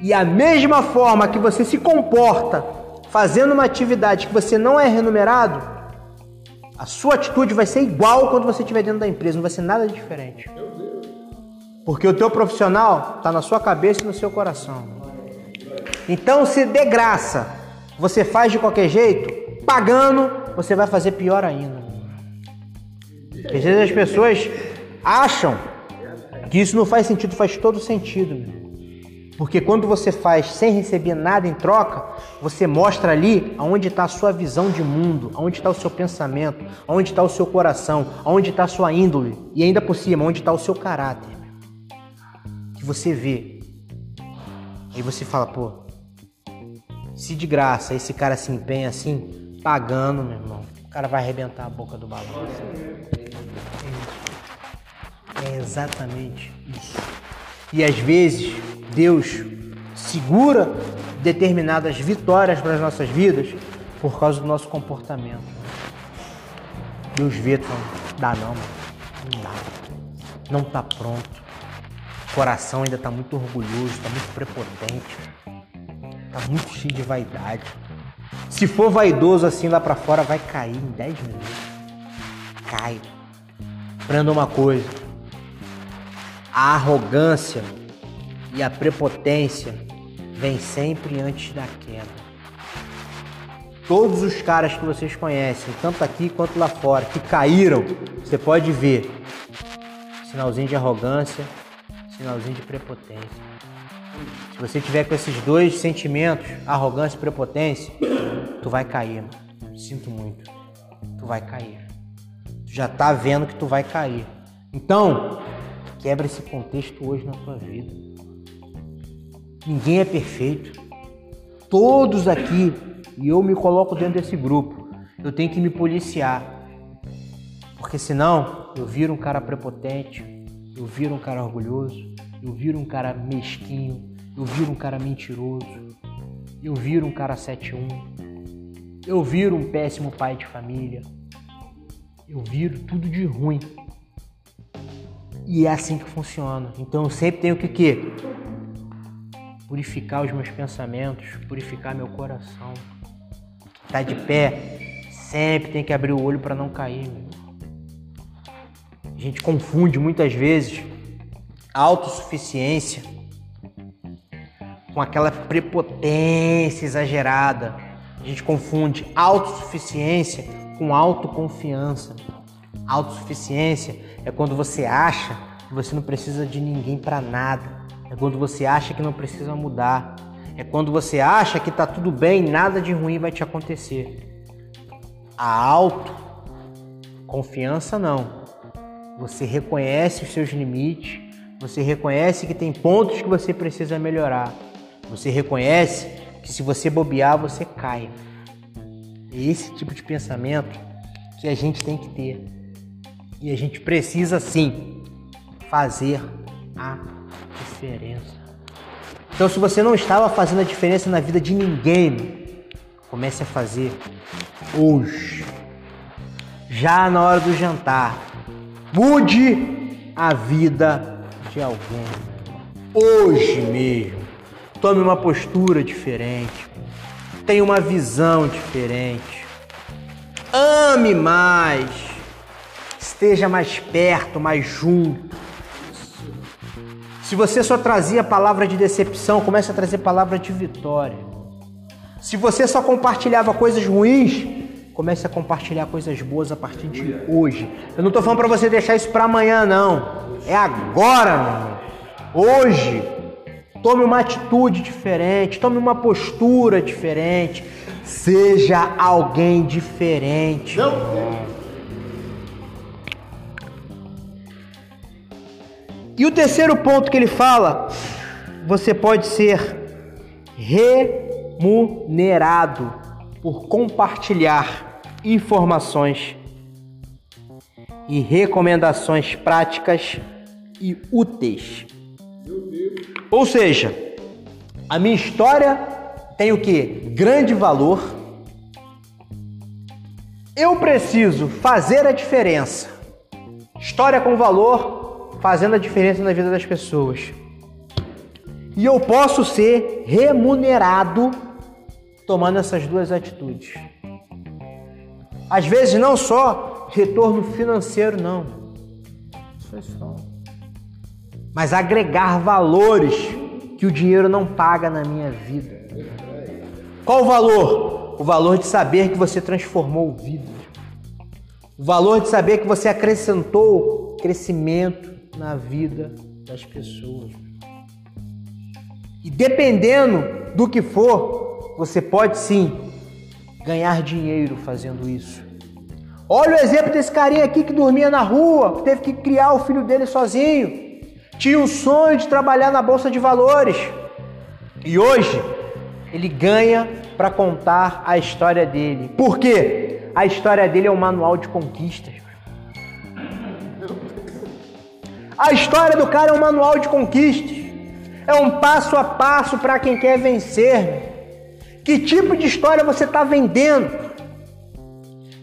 E a mesma forma que você se comporta fazendo uma atividade que você não é remunerado, a sua atitude vai ser igual quando você estiver dentro da empresa, não vai ser nada diferente. Porque o teu profissional está na sua cabeça e no seu coração. Então, se de graça você faz de qualquer jeito, pagando, você vai fazer pior ainda. Às vezes as pessoas acham que isso não faz sentido, faz todo sentido. Porque quando você faz sem receber nada em troca, você mostra ali aonde está a sua visão de mundo, aonde está o seu pensamento, aonde está o seu coração, aonde está a sua índole e ainda por cima, onde está o seu caráter. Que você vê. Aí você fala, pô, se de graça esse cara se empenha assim, pagando, meu irmão, o cara vai arrebentar a boca do balão. É exatamente isso. E às vezes Deus segura determinadas vitórias para as nossas vidas por causa do nosso comportamento. Deus vê, fala, dá não, não dá. Não está pronto. O coração ainda está muito orgulhoso, está muito prepotente, está muito cheio de vaidade. Se for vaidoso assim lá para fora, vai cair em 10 minutos. Cai. Aprenda uma coisa: a arrogância e a prepotência vem sempre antes da queda. Todos os caras que vocês conhecem, tanto aqui quanto lá fora, que caíram, você pode ver sinalzinho de arrogância, sinalzinho de prepotência. Se você tiver com esses dois sentimentos, arrogância e prepotência, tu vai cair, mano. Sinto muito. Tu vai cair já tá vendo que tu vai cair. Então, quebra esse contexto hoje na tua vida. Ninguém é perfeito. Todos aqui, e eu me coloco dentro desse grupo, eu tenho que me policiar. Porque senão eu viro um cara prepotente, eu viro um cara orgulhoso, eu viro um cara mesquinho, eu viro um cara mentiroso, eu viro um cara 7-1, eu viro um péssimo pai de família, eu viro tudo de ruim. E é assim que funciona. Então eu sempre tenho que quê? Purificar os meus pensamentos, purificar meu coração. Tá de pé, sempre tem que abrir o olho para não cair. Meu. A gente confunde muitas vezes autossuficiência com aquela prepotência exagerada. A gente confunde autossuficiência com autoconfiança. Autossuficiência é quando você acha que você não precisa de ninguém para nada. É quando você acha que não precisa mudar. É quando você acha que tá tudo bem, nada de ruim vai te acontecer. A autoconfiança não. Você reconhece os seus limites, você reconhece que tem pontos que você precisa melhorar. Você reconhece que se você bobear, você cai. É esse tipo de pensamento que a gente tem que ter. E a gente precisa sim fazer a diferença. Então, se você não estava fazendo a diferença na vida de ninguém, comece a fazer hoje. Já na hora do jantar. Mude a vida de alguém. Hoje mesmo. Tome uma postura diferente. Tenha uma visão diferente. Ame mais. Esteja mais perto, mais junto. Se você só trazia palavra de decepção, comece a trazer palavra de vitória. Se você só compartilhava coisas ruins, comece a compartilhar coisas boas a partir de hoje. Eu não estou falando para você deixar isso para amanhã, não. É agora, meu irmão. Hoje. Tome uma atitude diferente, tome uma postura diferente. Seja alguém diferente. Não. E o terceiro ponto que ele fala, você pode ser remunerado por compartilhar informações e recomendações práticas e úteis ou seja, a minha história tem o que? Grande valor. Eu preciso fazer a diferença. História com valor, fazendo a diferença na vida das pessoas. E eu posso ser remunerado tomando essas duas atitudes. Às vezes não só retorno financeiro, não. É mas agregar valores que o dinheiro não paga na minha vida. Qual o valor? O valor de saber que você transformou vidas. O valor de saber que você acrescentou crescimento na vida das pessoas. E dependendo do que for, você pode sim ganhar dinheiro fazendo isso. Olha o exemplo desse carinha aqui que dormia na rua, que teve que criar o filho dele sozinho tinha o sonho de trabalhar na bolsa de valores e hoje ele ganha para contar a história dele. Por quê? A história dele é um manual de conquistas. A história do cara é um manual de conquistas. É um passo a passo para quem quer vencer. Que tipo de história você está vendendo?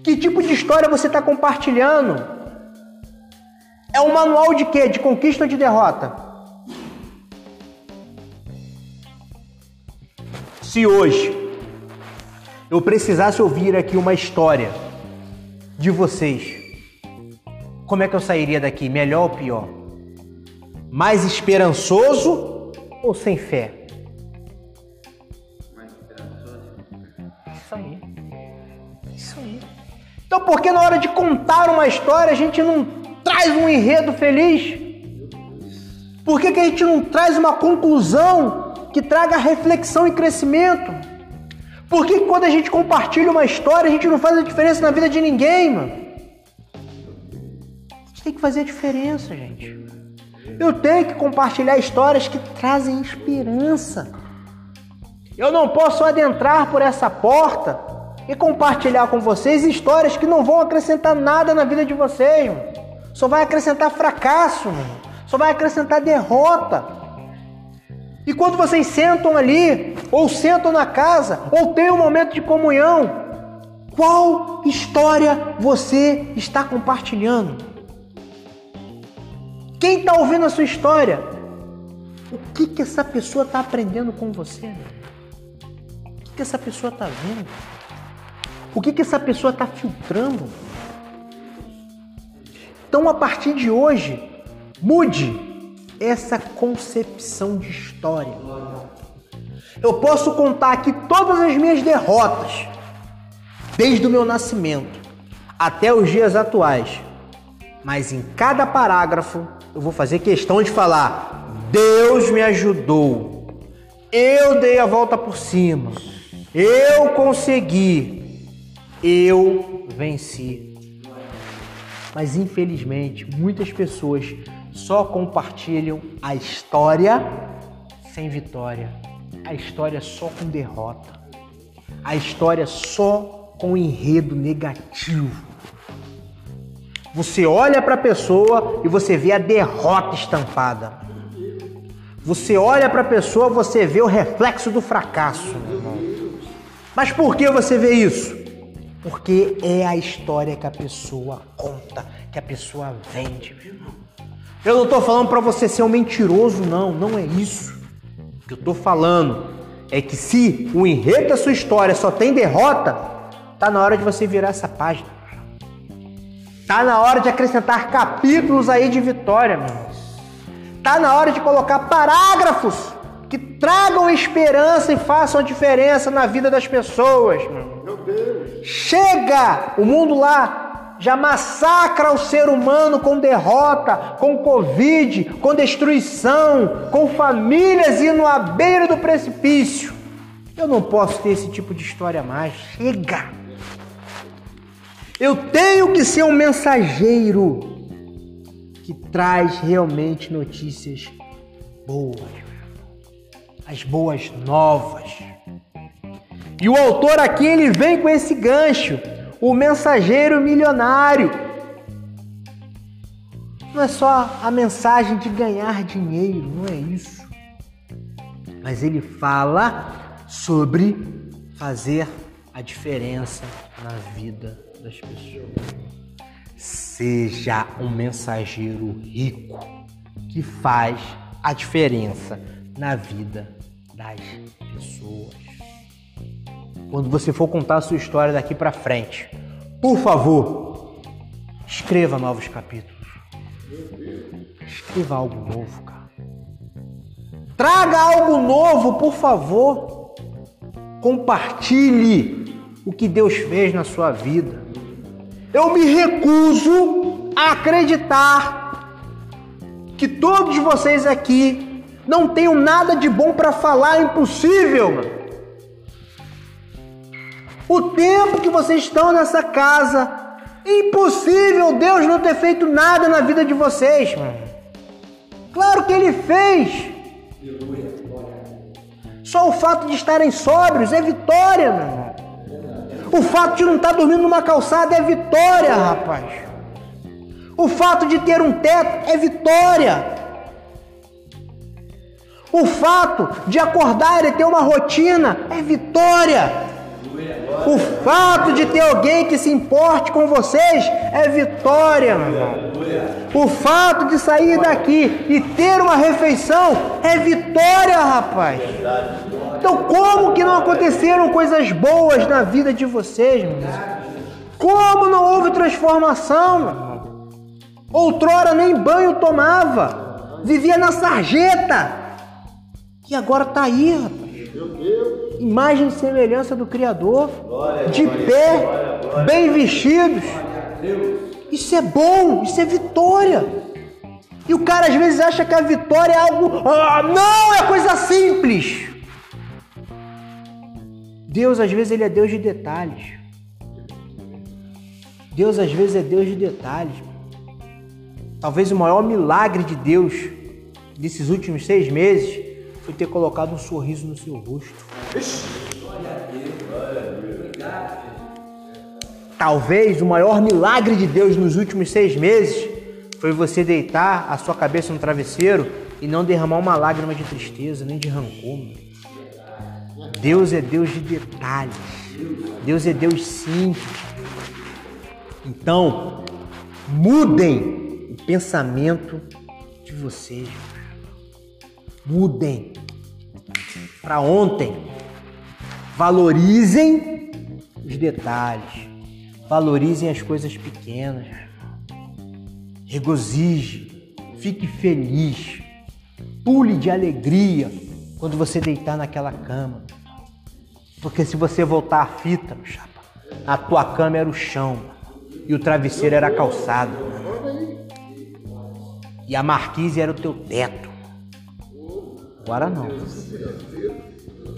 Que tipo de história você está compartilhando? É um manual de quê? De conquista ou de derrota? Se hoje eu precisasse ouvir aqui uma história de vocês, como é que eu sairia daqui? Melhor ou pior? Mais esperançoso ou sem fé? Mais esperançoso. Isso aí. Isso aí. Então, por que na hora de contar uma história a gente não traz um enredo feliz? Por que, que a gente não traz uma conclusão que traga reflexão e crescimento? Por que quando a gente compartilha uma história, a gente não faz a diferença na vida de ninguém, mano? gente tem que fazer a diferença, gente. Eu tenho que compartilhar histórias que trazem esperança. Eu não posso adentrar por essa porta e compartilhar com vocês histórias que não vão acrescentar nada na vida de vocês. Mano. Só vai acrescentar fracasso, mano. só vai acrescentar derrota. E quando vocês sentam ali, ou sentam na casa, ou tem um momento de comunhão, qual história você está compartilhando? Quem está ouvindo a sua história? O que, que essa pessoa está aprendendo com você? O que, que essa pessoa está vendo? O que, que essa pessoa está filtrando? Então, a partir de hoje, mude essa concepção de história. Eu posso contar aqui todas as minhas derrotas, desde o meu nascimento até os dias atuais, mas em cada parágrafo eu vou fazer questão de falar: Deus me ajudou, eu dei a volta por cima, eu consegui, eu venci. Mas infelizmente, muitas pessoas só compartilham a história sem vitória, a história só com derrota, a história só com enredo negativo. Você olha para a pessoa e você vê a derrota estampada. Você olha para a pessoa, você vê o reflexo do fracasso. Mas por que você vê isso? Porque é a história que a pessoa conta, que a pessoa vende, meu irmão. Eu não estou falando para você ser um mentiroso, não, não é isso. O que eu estou falando é que se o enredo da sua história só tem derrota, tá na hora de você virar essa página. Tá na hora de acrescentar capítulos aí de vitória, meu irmão. Tá na hora de colocar parágrafos que tragam esperança e façam diferença na vida das pessoas, meu Deus. Chega! O mundo lá já massacra o ser humano com derrota, com Covid, com destruição, com famílias indo à beira do precipício. Eu não posso ter esse tipo de história mais. Chega! Eu tenho que ser um mensageiro que traz realmente notícias boas, as boas novas. E o autor aqui ele vem com esse gancho, o mensageiro milionário. Não é só a mensagem de ganhar dinheiro, não é isso. Mas ele fala sobre fazer a diferença na vida das pessoas. Seja um mensageiro rico que faz a diferença na vida das pessoas. Quando você for contar a sua história daqui para frente, por favor, escreva novos capítulos. Escreva algo novo, cara. Traga algo novo, por favor. Compartilhe o que Deus fez na sua vida. Eu me recuso a acreditar que todos vocês aqui não tenham nada de bom para falar, é impossível. O tempo que vocês estão nessa casa, impossível Deus não ter feito nada na vida de vocês. Claro que Ele fez. Só o fato de estarem sóbrios é vitória, mano. O fato de não estar dormindo numa calçada é vitória, rapaz. O fato de ter um teto é vitória. O fato de acordar e ter uma rotina é vitória. O fato de ter alguém que se importe com vocês é vitória. O fato de sair daqui e ter uma refeição é vitória, rapaz. Então, como que não aconteceram coisas boas na vida de vocês, meu irmão? Como não houve transformação? Outrora nem banho tomava, vivia na sarjeta. E agora tá aí, rapaz. Imagem e semelhança do Criador, de pé, bem vestidos. Isso é bom, isso é vitória. E o cara às vezes acha que a vitória é algo. Ah, não, é coisa simples. Deus às vezes ele é Deus de detalhes. Deus às vezes é Deus de detalhes. Talvez o maior milagre de Deus desses últimos seis meses foi ter colocado um sorriso no seu rosto. Talvez o maior milagre de Deus nos últimos seis meses foi você deitar a sua cabeça no travesseiro e não derramar uma lágrima de tristeza, nem de rancor. Deus é Deus de detalhes. Deus é Deus simples. Então, mudem o pensamento de vocês. Mudem para ontem. Valorizem os detalhes. Valorizem as coisas pequenas. Regozije. Fique feliz. Pule de alegria quando você deitar naquela cama. Porque se você voltar a fita, chapa, a tua cama era o chão e o travesseiro era a calçada. E a marquise era o teu teto. Agora não.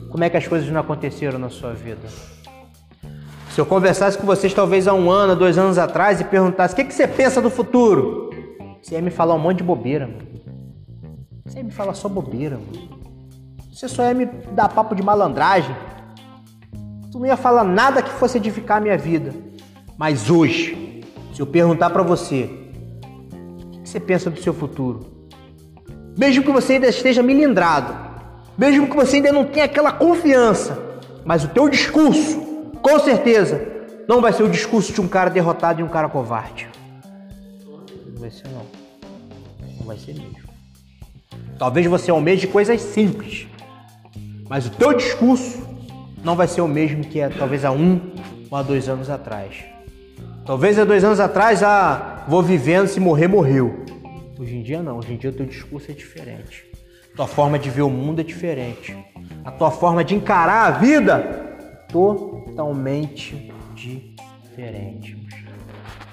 Como é que as coisas não aconteceram na sua vida? Se eu conversasse com vocês talvez há um ano, dois anos atrás e perguntasse o que, que você pensa do futuro, você ia me falar um monte de bobeira, mano. Você ia me falar só bobeira, mano. Você só ia me dar papo de malandragem. Tu não ia falar nada que fosse edificar a minha vida. Mas hoje, se eu perguntar para você, o que você pensa do seu futuro? Mesmo que você ainda esteja milindrado, mesmo que você ainda não tenha aquela confiança, mas o teu discurso, com certeza, não vai ser o discurso de um cara derrotado e um cara covarde. Não vai ser não. Não vai ser mesmo. Talvez você almeje coisas simples, mas o teu discurso não vai ser o mesmo que é talvez há um ou há dois anos atrás. Talvez há dois anos atrás, ah, vou vivendo, se morrer, morreu. Hoje em dia não, hoje em dia o teu discurso é diferente. Tua forma de ver o mundo é diferente. A tua forma de encarar a vida totalmente diferente.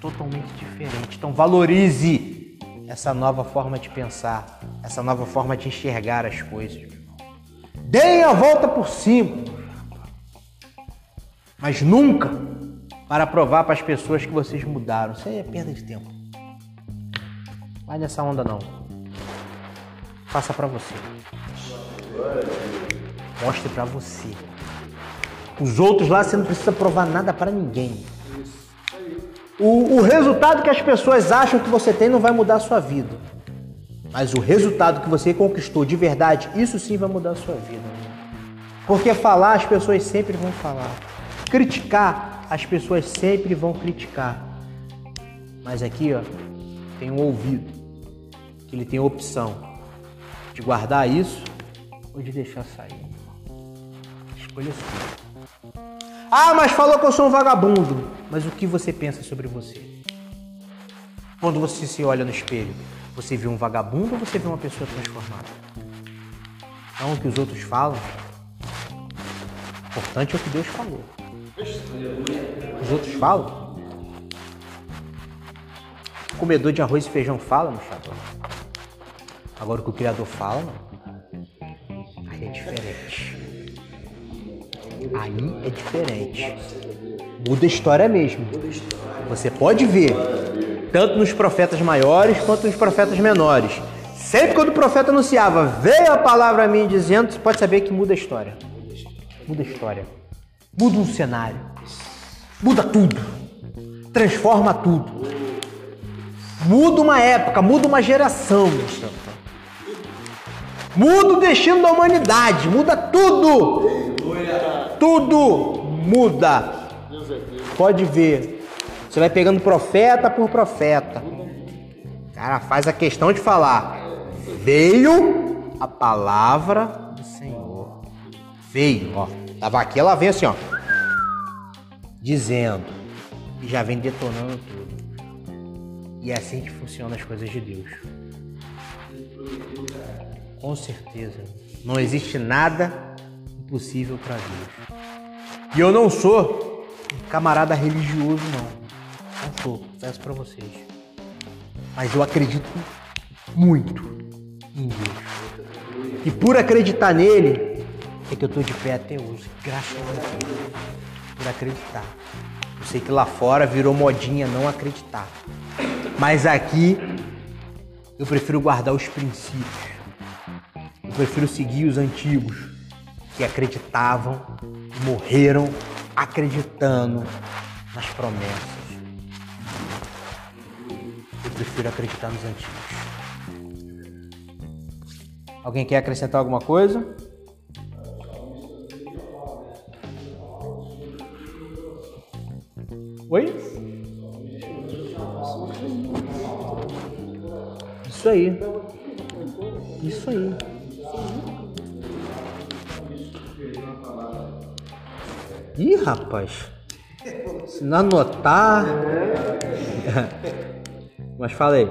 Totalmente diferente. Então valorize essa nova forma de pensar, essa nova forma de enxergar as coisas. Deem a volta por cima. Mas nunca para provar para as pessoas que vocês mudaram. Isso aí é perda de tempo. Vai nessa onda não. Faça para você. Mostre para você. Os outros lá você não precisa provar nada para ninguém. O, o resultado que as pessoas acham que você tem não vai mudar a sua vida. Mas o resultado que você conquistou de verdade, isso sim vai mudar a sua vida. Porque falar, as pessoas sempre vão falar. Criticar, as pessoas sempre vão criticar. Mas aqui, ó, tem um ouvido que ele tem a opção de guardar isso ou de deixar sair. Escolha sua. Ah, mas falou que eu sou um vagabundo. Mas o que você pensa sobre você? Quando você se olha no espelho, você vê um vagabundo ou você vê uma pessoa transformada? Não o que os outros falam. O importante é o que Deus falou. Os outros falam. O comedor de arroz e feijão fala chapéu. Agora o que o Criador fala, aí é diferente. Aí é diferente. Muda a história mesmo. Você pode ver tanto nos profetas maiores quanto nos profetas menores. Sempre quando o profeta anunciava, veio a palavra a mim dizendo, você pode saber que muda a história. Muda a história. Muda um cenário. Muda tudo. Transforma tudo. Muda uma época, muda uma geração. Muda o destino da humanidade, muda tudo. Tudo muda. Pode ver. Você vai pegando profeta por profeta. Cara, faz a questão de falar. Veio a palavra do Senhor. Veio, ó. Tava aqui, ela vem assim, ó. Dizendo. E já vem detonando tudo. E é assim que funcionam as coisas de Deus. Com certeza. Não existe nada impossível para Deus. E eu não sou um camarada religioso, não. Não sou, peço para vocês. Mas eu acredito muito em Deus. E por acreditar nele, é que eu estou de pé até hoje. Graças a Deus. Por acreditar. Eu sei que lá fora virou modinha não acreditar. Mas aqui Eu prefiro guardar os princípios. Eu prefiro seguir os antigos que acreditavam morreram acreditando nas promessas. Eu prefiro acreditar nos antigos. Alguém quer acrescentar alguma coisa? Oi? Isso aí. Isso aí. Ih, rapaz. Se não anotar. (laughs) Mas fala aí.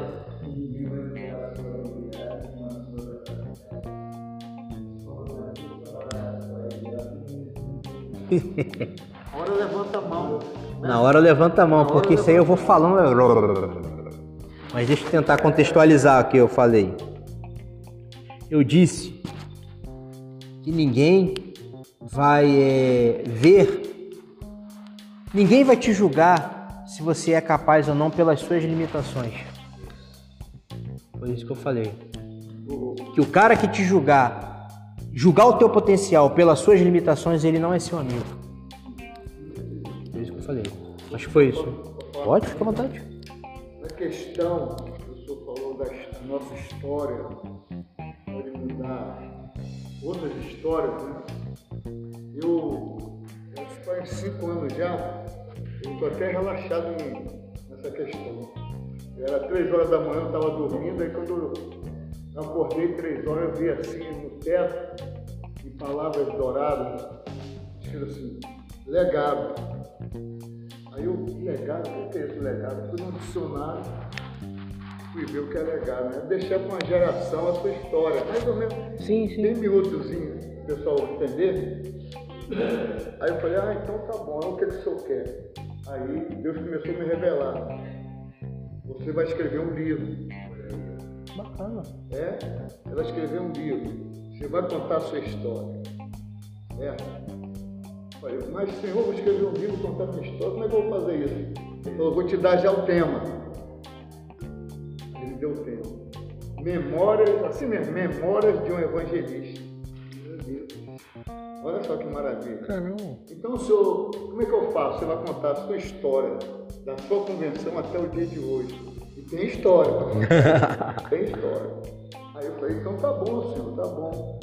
Hora levanta a mão. Na hora levanta a mão, porque isso aí eu vou falando. Mas deixa eu tentar contextualizar o que eu falei. Eu disse que ninguém vai é, ver, ninguém vai te julgar se você é capaz ou não pelas suas limitações. Foi isso que eu falei. Que o cara que te julgar, julgar o teu potencial pelas suas limitações, ele não é seu amigo. Falei. Acho que foi isso. Pode, fica à vontade. Na questão, o senhor falou da nossa história, pode mudar outras histórias, né? Eu, que faz cinco anos já, eu estou até relaxado nessa questão. Era três horas da manhã, eu estava dormindo, aí quando eu acordei três horas, eu vi assim no teto, em palavras douradas, escrito assim, legado. Aí eu, legado, o que é esse legado? Fui no dicionário, fui ver o que é legado, né? Deixar para uma geração a sua história, mais ou menos, Sim, sim. bem miúdozinho, o pessoal entender. Aí eu falei, ah, então tá bom, é o que o senhor quer? Aí Deus começou a me revelar. Você vai escrever um livro. Bacana. É? Você vai escrever um livro. Você vai contar a sua história. É. Falei, mas senhor, vou escrever um livro contando minha história, como é que eu vou fazer isso? Ele falou, vou te dar já o tema. Ele deu o tema. Memórias, assim mesmo, memórias de um evangelista. Meu Deus. Olha só que maravilha. Caramba. Então, senhor, como é que eu faço? Você vai contar a sua história, da sua convenção até o dia de hoje. E tem história. (laughs) tem história. Aí eu falei, então tá bom, senhor, tá bom.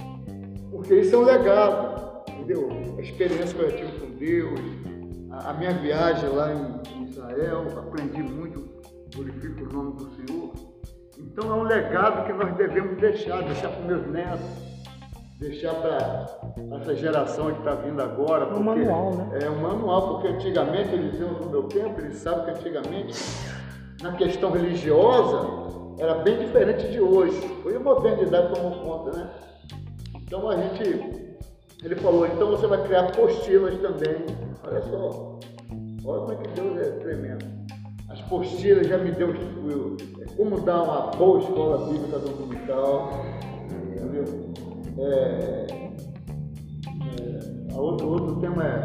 Porque isso é um legado, entendeu? A experiência que eu tive com Deus, a, a minha viagem lá em, em Israel, aprendi muito, glorifico o nome do Senhor. Então é um legado que nós devemos deixar, deixar para os meus netos, deixar para essa geração que está vindo agora. É um manual, né? É um manual, porque antigamente, eles diziam no meu tempo, eles sabem que antigamente, na questão religiosa, era bem diferente de hoje. Hoje a modernidade tomou conta, né? Então a gente, ele falou, então você vai criar apostilas também. Olha só, olha como é que Deus é tremendo. As postilas já me deu o- como dar uma boa escola bíblica dominical, entendeu? É, é, outro, outro tema é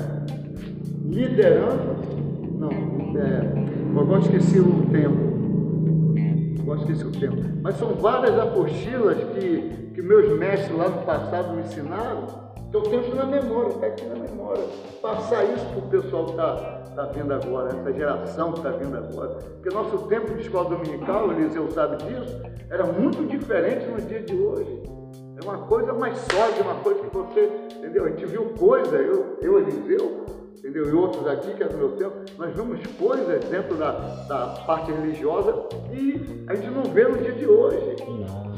liderando. Não, é, agora esqueci o tempo. Agora esqueci o tempo. Mas são várias apostilas que, que meus mestres lá no passado me ensinaram, eu tenho isso na memória, está aqui na memória. Passar isso para o pessoal que está tá vindo agora, essa geração que está vindo agora. Porque nosso tempo de escola dominical, o Eliseu sabe disso, era muito diferente no dia de hoje. É uma coisa mais sólida, uma coisa que você, entendeu? A gente viu coisa, eu, eu Eliseu, entendeu? E outros aqui, que é do meu tempo, nós vimos coisas dentro da, da parte religiosa e a gente não vê no dia de hoje. Não.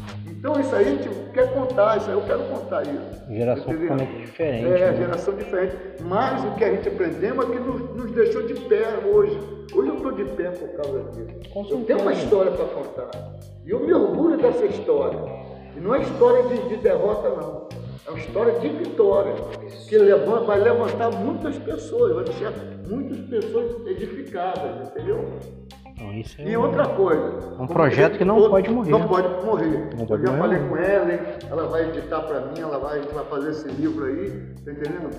Então isso aí a gente quer contar, isso aí eu quero contar isso. Geração Entendeu? totalmente diferente. É, né? geração diferente. Mas o que a gente aprendemos é que nos, nos deixou de pé hoje. Hoje eu estou de pé por causa disso. Com eu tenho uma história para contar. E eu me orgulho dessa história. E não é história de, de derrota, não. É uma história de vitória. Que levanta, vai levantar muitas pessoas, vai deixar muitas pessoas edificadas, entendeu? Então, isso é E um- outra coisa. um projeto que não Todo- pode morrer. Não pode morrer. Não pode eu já falei não. com ela, ela vai editar para mim, ela vai, a vai fazer esse livro aí, tá entendendo?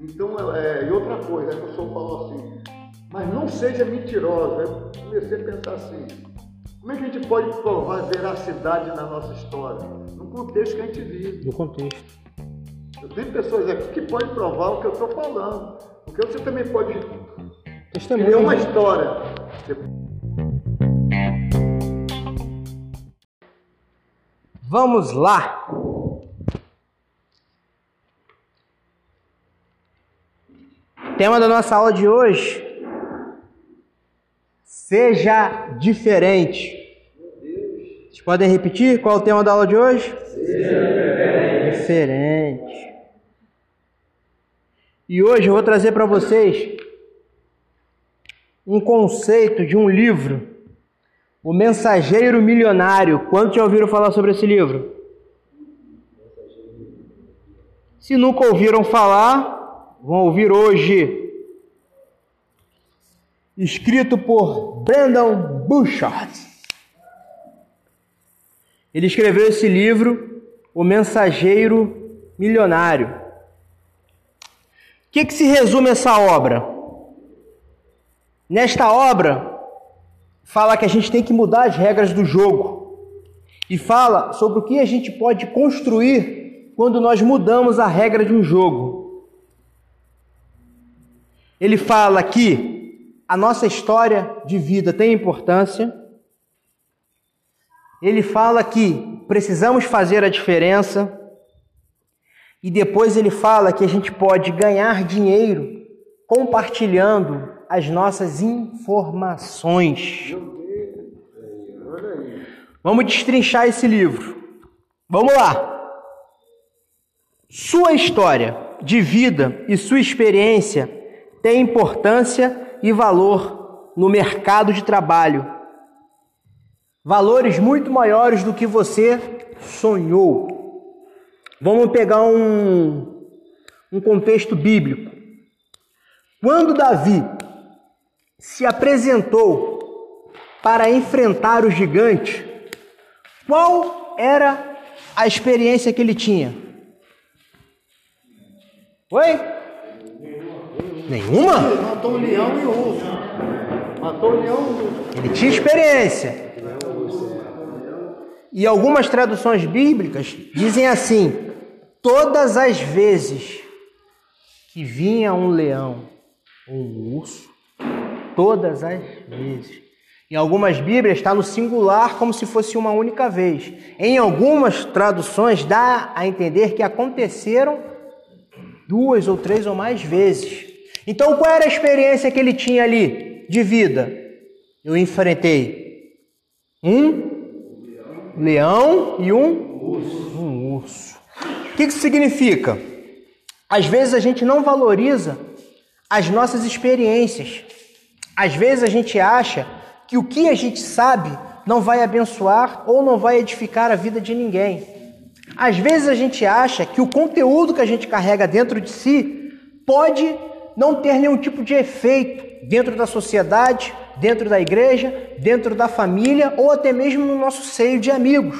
Então, é, e outra coisa, é que o senhor falou assim, mas não seja mentirosa. Eu comecei a pensar assim, Como é que a gente pode provar veracidade na nossa história? No contexto que a gente vive. No contexto. Eu tenho pessoas aqui que podem provar o que eu estou falando. Porque você também pode Testemunho. criar uma história. Você Vamos lá. Tema da nossa aula de hoje: Seja diferente. Vocês podem repetir qual é o tema da aula de hoje? Seja diferente. E hoje eu vou trazer para vocês um conceito de um livro o Mensageiro Milionário. Quantos já ouviram falar sobre esse livro? Se nunca ouviram falar, vão ouvir hoje. Escrito por Brandon Bouchard. Ele escreveu esse livro, O Mensageiro Milionário. O que, que se resume essa obra? Nesta obra, fala que a gente tem que mudar as regras do jogo e fala sobre o que a gente pode construir quando nós mudamos a regra de um jogo. Ele fala que a nossa história de vida tem importância. Ele fala que precisamos fazer a diferença. E depois ele fala que a gente pode ganhar dinheiro compartilhando as nossas informações. Vamos destrinchar esse livro. Vamos lá. Sua história de vida e sua experiência têm importância e valor no mercado de trabalho. Valores muito maiores do que você sonhou. Vamos pegar um, um contexto bíblico. Quando Davi se apresentou para enfrentar o gigante, qual era a experiência que ele tinha? Oi? Nenhuma? matou o leão e o urso. Matou o leão e o urso. Ele tinha experiência. E algumas traduções bíblicas dizem assim: todas as vezes que vinha um leão ou um urso, todas as vezes. Em algumas Bíblias está no singular como se fosse uma única vez. Em algumas traduções dá a entender que aconteceram duas ou três ou mais vezes. Então qual era a experiência que ele tinha ali de vida? Eu enfrentei um leão e um urso. Um urso. O que isso significa? Às vezes a gente não valoriza as nossas experiências. Às vezes a gente acha que o que a gente sabe não vai abençoar ou não vai edificar a vida de ninguém. Às vezes a gente acha que o conteúdo que a gente carrega dentro de si pode não ter nenhum tipo de efeito dentro da sociedade, dentro da igreja, dentro da família ou até mesmo no nosso seio de amigos.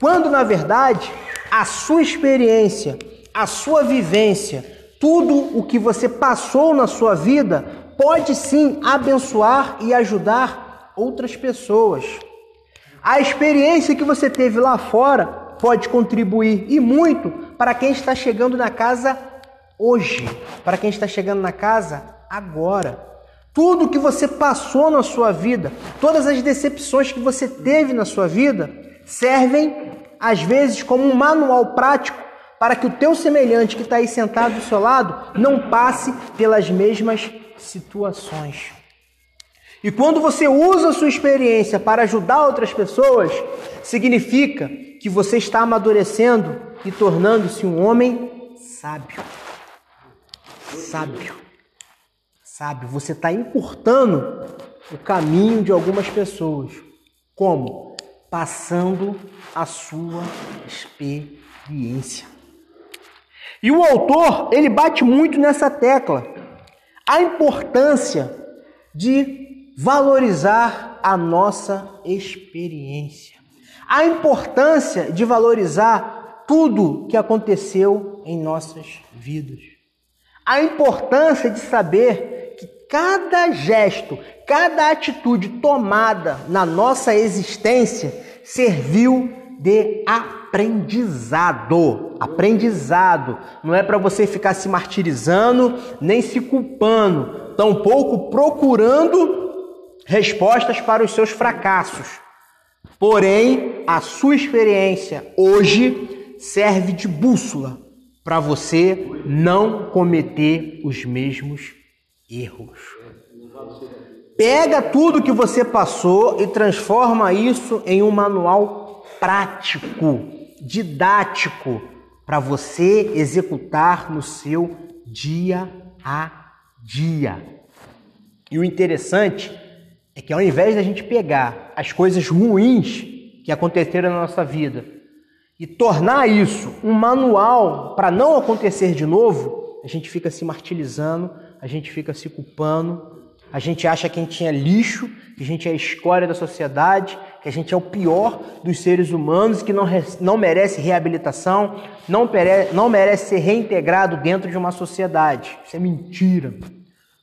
Quando na verdade a sua experiência, a sua vivência, tudo o que você passou na sua vida pode sim abençoar e ajudar outras pessoas. A experiência que você teve lá fora pode contribuir e muito para quem está chegando na casa hoje, para quem está chegando na casa agora. Tudo que você passou na sua vida, todas as decepções que você teve na sua vida, servem às vezes como um manual prático para que o teu semelhante que está aí sentado do seu lado não passe pelas mesmas situações. E quando você usa a sua experiência para ajudar outras pessoas, significa que você está amadurecendo e tornando-se um homem sábio. Sábio. Sábio. Você está encurtando o caminho de algumas pessoas. Como? Passando a sua experiência. E o autor, ele bate muito nessa tecla. A importância de valorizar a nossa experiência. A importância de valorizar tudo que aconteceu em nossas vidas. A importância de saber que cada gesto, cada atitude tomada na nossa existência serviu de aprendizado. Aprendizado. Não é para você ficar se martirizando, nem se culpando, tampouco procurando respostas para os seus fracassos. Porém, a sua experiência hoje serve de bússola para você não cometer os mesmos erros. Pega tudo que você passou e transforma isso em um manual prático, didático, para você executar no seu dia a dia. E o interessante é que ao invés da gente pegar as coisas ruins que aconteceram na nossa vida e tornar isso um manual para não acontecer de novo, a gente fica se martirizando, a gente fica se culpando, a gente acha que a gente é lixo, que a gente é a escória da sociedade, que a gente é o pior dos seres humanos, que não, não merece reabilitação, não, não merece ser reintegrado dentro de uma sociedade. Isso é mentira.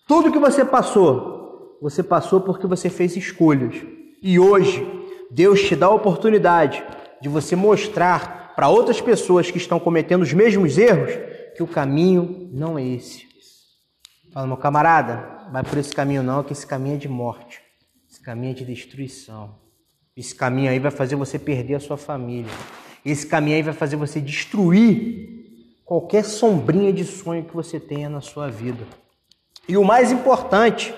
Tudo que você passou, você passou porque você fez escolhas. E hoje, Deus te dá a oportunidade de você mostrar para outras pessoas que estão cometendo os mesmos erros que o caminho não é esse. Fala, meu camarada, vai por esse caminho não, que esse caminho é de morte. Esse caminho é de destruição. Esse caminho aí vai fazer você perder a sua família. Esse caminho aí vai fazer você destruir qualquer sombrinha de sonho que você tenha na sua vida. E o mais importante,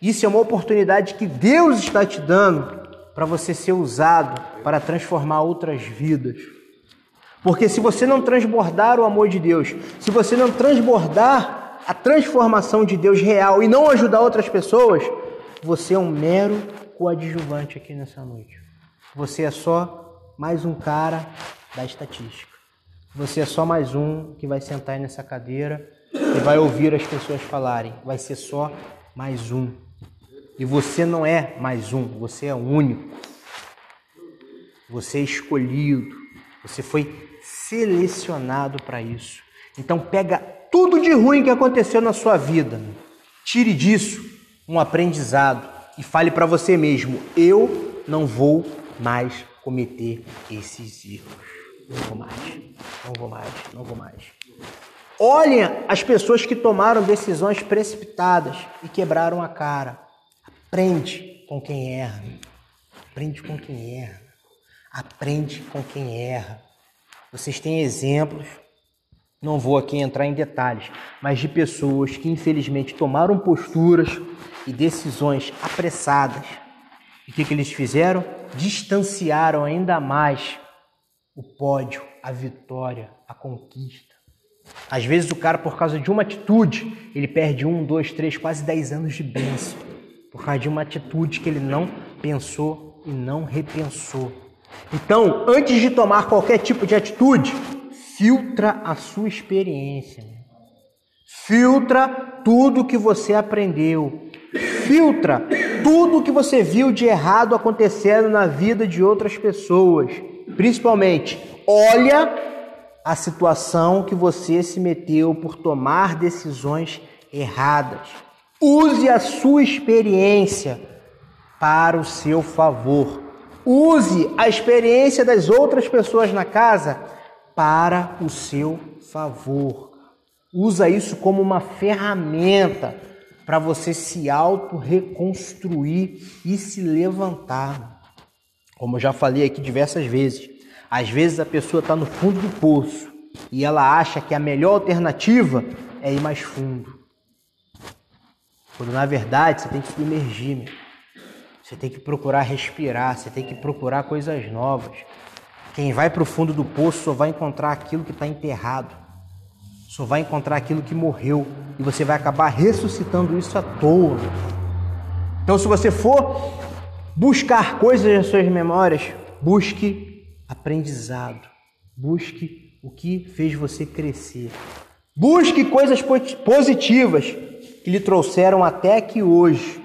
isso é uma oportunidade que Deus está te dando para você ser usado para transformar outras vidas. Porque se você não transbordar o amor de Deus, se você não transbordar a transformação de Deus real e não ajudar outras pessoas, você é um mero coadjuvante aqui nessa noite. Você é só mais um cara da estatística. Você é só mais um que vai sentar aí nessa cadeira e vai ouvir as pessoas falarem. Vai ser só mais um. E você não é mais um, você é único. Você é escolhido. Você foi selecionado para isso. Então pega tudo de ruim que aconteceu na sua vida. Tire disso um aprendizado e fale para você mesmo: eu não vou mais cometer esses erros. Não vou mais, não vou mais, não vou mais. Olhem as pessoas que tomaram decisões precipitadas e quebraram a cara. Aprende com quem erra. Aprende com quem erra. Aprende com quem erra. Vocês têm exemplos não vou aqui entrar em detalhes, mas de pessoas que infelizmente tomaram posturas e decisões apressadas. E o que, que eles fizeram? Distanciaram ainda mais o pódio, a vitória, a conquista. Às vezes o cara, por causa de uma atitude, ele perde um, dois, três, quase dez anos de bênção. Por causa de uma atitude que ele não pensou e não repensou. Então, antes de tomar qualquer tipo de atitude, filtra a sua experiência. Filtra tudo que você aprendeu. Filtra tudo que você viu de errado acontecendo na vida de outras pessoas. Principalmente, olha a situação que você se meteu por tomar decisões erradas. Use a sua experiência para o seu favor. Use a experiência das outras pessoas na casa para o seu favor. Usa isso como uma ferramenta para você se auto-reconstruir e se levantar. Como eu já falei aqui diversas vezes, às vezes a pessoa está no fundo do poço e ela acha que a melhor alternativa é ir mais fundo. Quando na verdade você tem que submergir, meu. você tem que procurar respirar, você tem que procurar coisas novas. Quem vai para o fundo do poço só vai encontrar aquilo que está enterrado, só vai encontrar aquilo que morreu e você vai acabar ressuscitando isso à toa. Então, se você for buscar coisas nas suas memórias, busque aprendizado, busque o que fez você crescer, busque coisas positivas que lhe trouxeram até aqui hoje.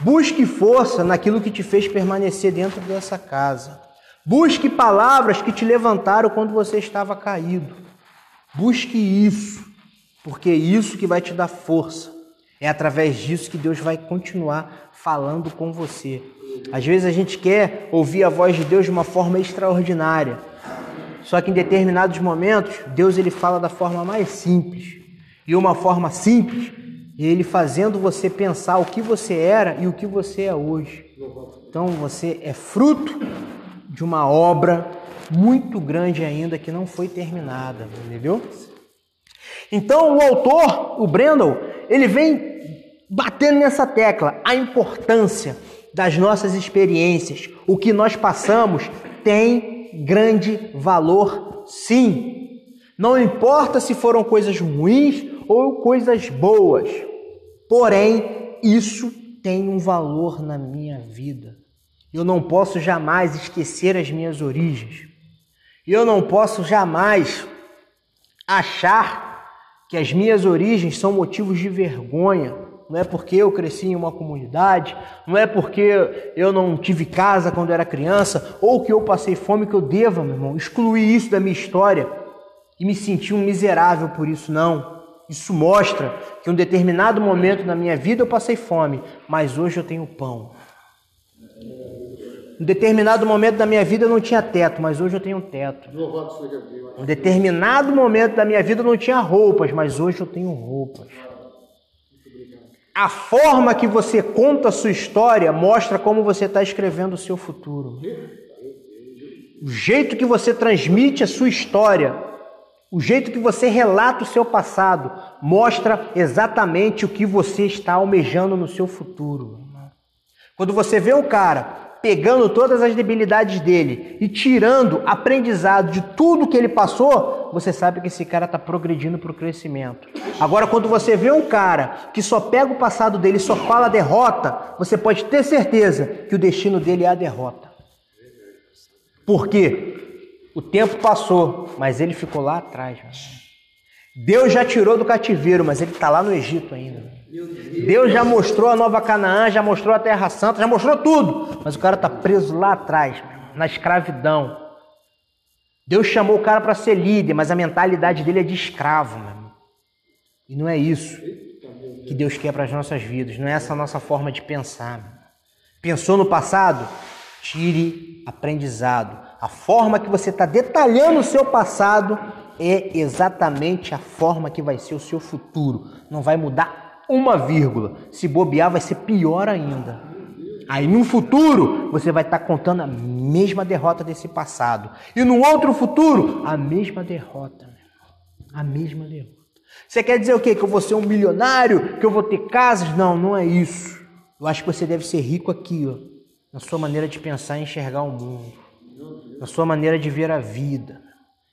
Busque força naquilo que te fez permanecer dentro dessa casa. Busque palavras que te levantaram quando você estava caído. Busque isso, porque é isso que vai te dar força. É através disso que Deus vai continuar falando com você. Às vezes a gente quer ouvir a voz de Deus de uma forma extraordinária. Só que em determinados momentos, Deus ele fala da forma mais simples. E uma forma simples, ele fazendo você pensar o que você era e o que você é hoje. Então você é fruto de uma obra muito grande ainda que não foi terminada, entendeu? Então o autor, o Brandon, ele vem batendo nessa tecla, a importância das nossas experiências, o que nós passamos tem grande valor, sim. Não importa se foram coisas ruins ou coisas boas, porém, isso tem um valor na minha vida. Eu não posso jamais esquecer as minhas origens. Eu não posso jamais achar que as minhas origens são motivos de vergonha. Não é porque eu cresci em uma comunidade, não é porque eu não tive casa quando era criança, ou que eu passei fome que eu deva, meu irmão, excluir isso da minha história e me sentir um miserável por isso, não. Isso mostra que em um determinado momento na minha vida eu passei fome, mas hoje eu tenho pão. Em determinado momento da minha vida eu não tinha teto, mas hoje eu tenho teto. Em determinado momento da minha vida eu não tinha roupas, mas hoje eu tenho roupas. A forma que você conta a sua história mostra como você está escrevendo o seu futuro. O jeito que você transmite a sua história, o jeito que você relata o seu passado, mostra exatamente o que você está almejando no seu futuro. Quando você vê o cara pegando todas as debilidades dele e tirando aprendizado de tudo que ele passou, você sabe que esse cara está progredindo para o crescimento. Agora, quando você vê um cara que só pega o passado dele e só fala derrota, você pode ter certeza que o destino dele é a derrota. Por quê? O tempo passou, mas ele ficou lá atrás. Deus já tirou do cativeiro, mas ele está lá no Egito ainda. Deus já mostrou a Nova Canaã, já mostrou a Terra Santa, já mostrou tudo. Mas o cara está preso lá atrás, na escravidão. Deus chamou o cara para ser líder, mas a mentalidade dele é de escravo. Meu. E não é isso que Deus quer para as nossas vidas. Não é essa a nossa forma de pensar. Meu. Pensou no passado? Tire aprendizado. A forma que você está detalhando o seu passado é exatamente a forma que vai ser o seu futuro. Não vai mudar uma vírgula. Se bobear, vai ser pior ainda. Aí no futuro, você vai estar contando a mesma derrota desse passado. E no outro futuro, a mesma derrota. A mesma derrota. Você quer dizer o quê? Que eu vou ser um milionário? Que eu vou ter casas? Não, não é isso. Eu acho que você deve ser rico aqui, ó, na sua maneira de pensar e enxergar o mundo, na sua maneira de ver a vida.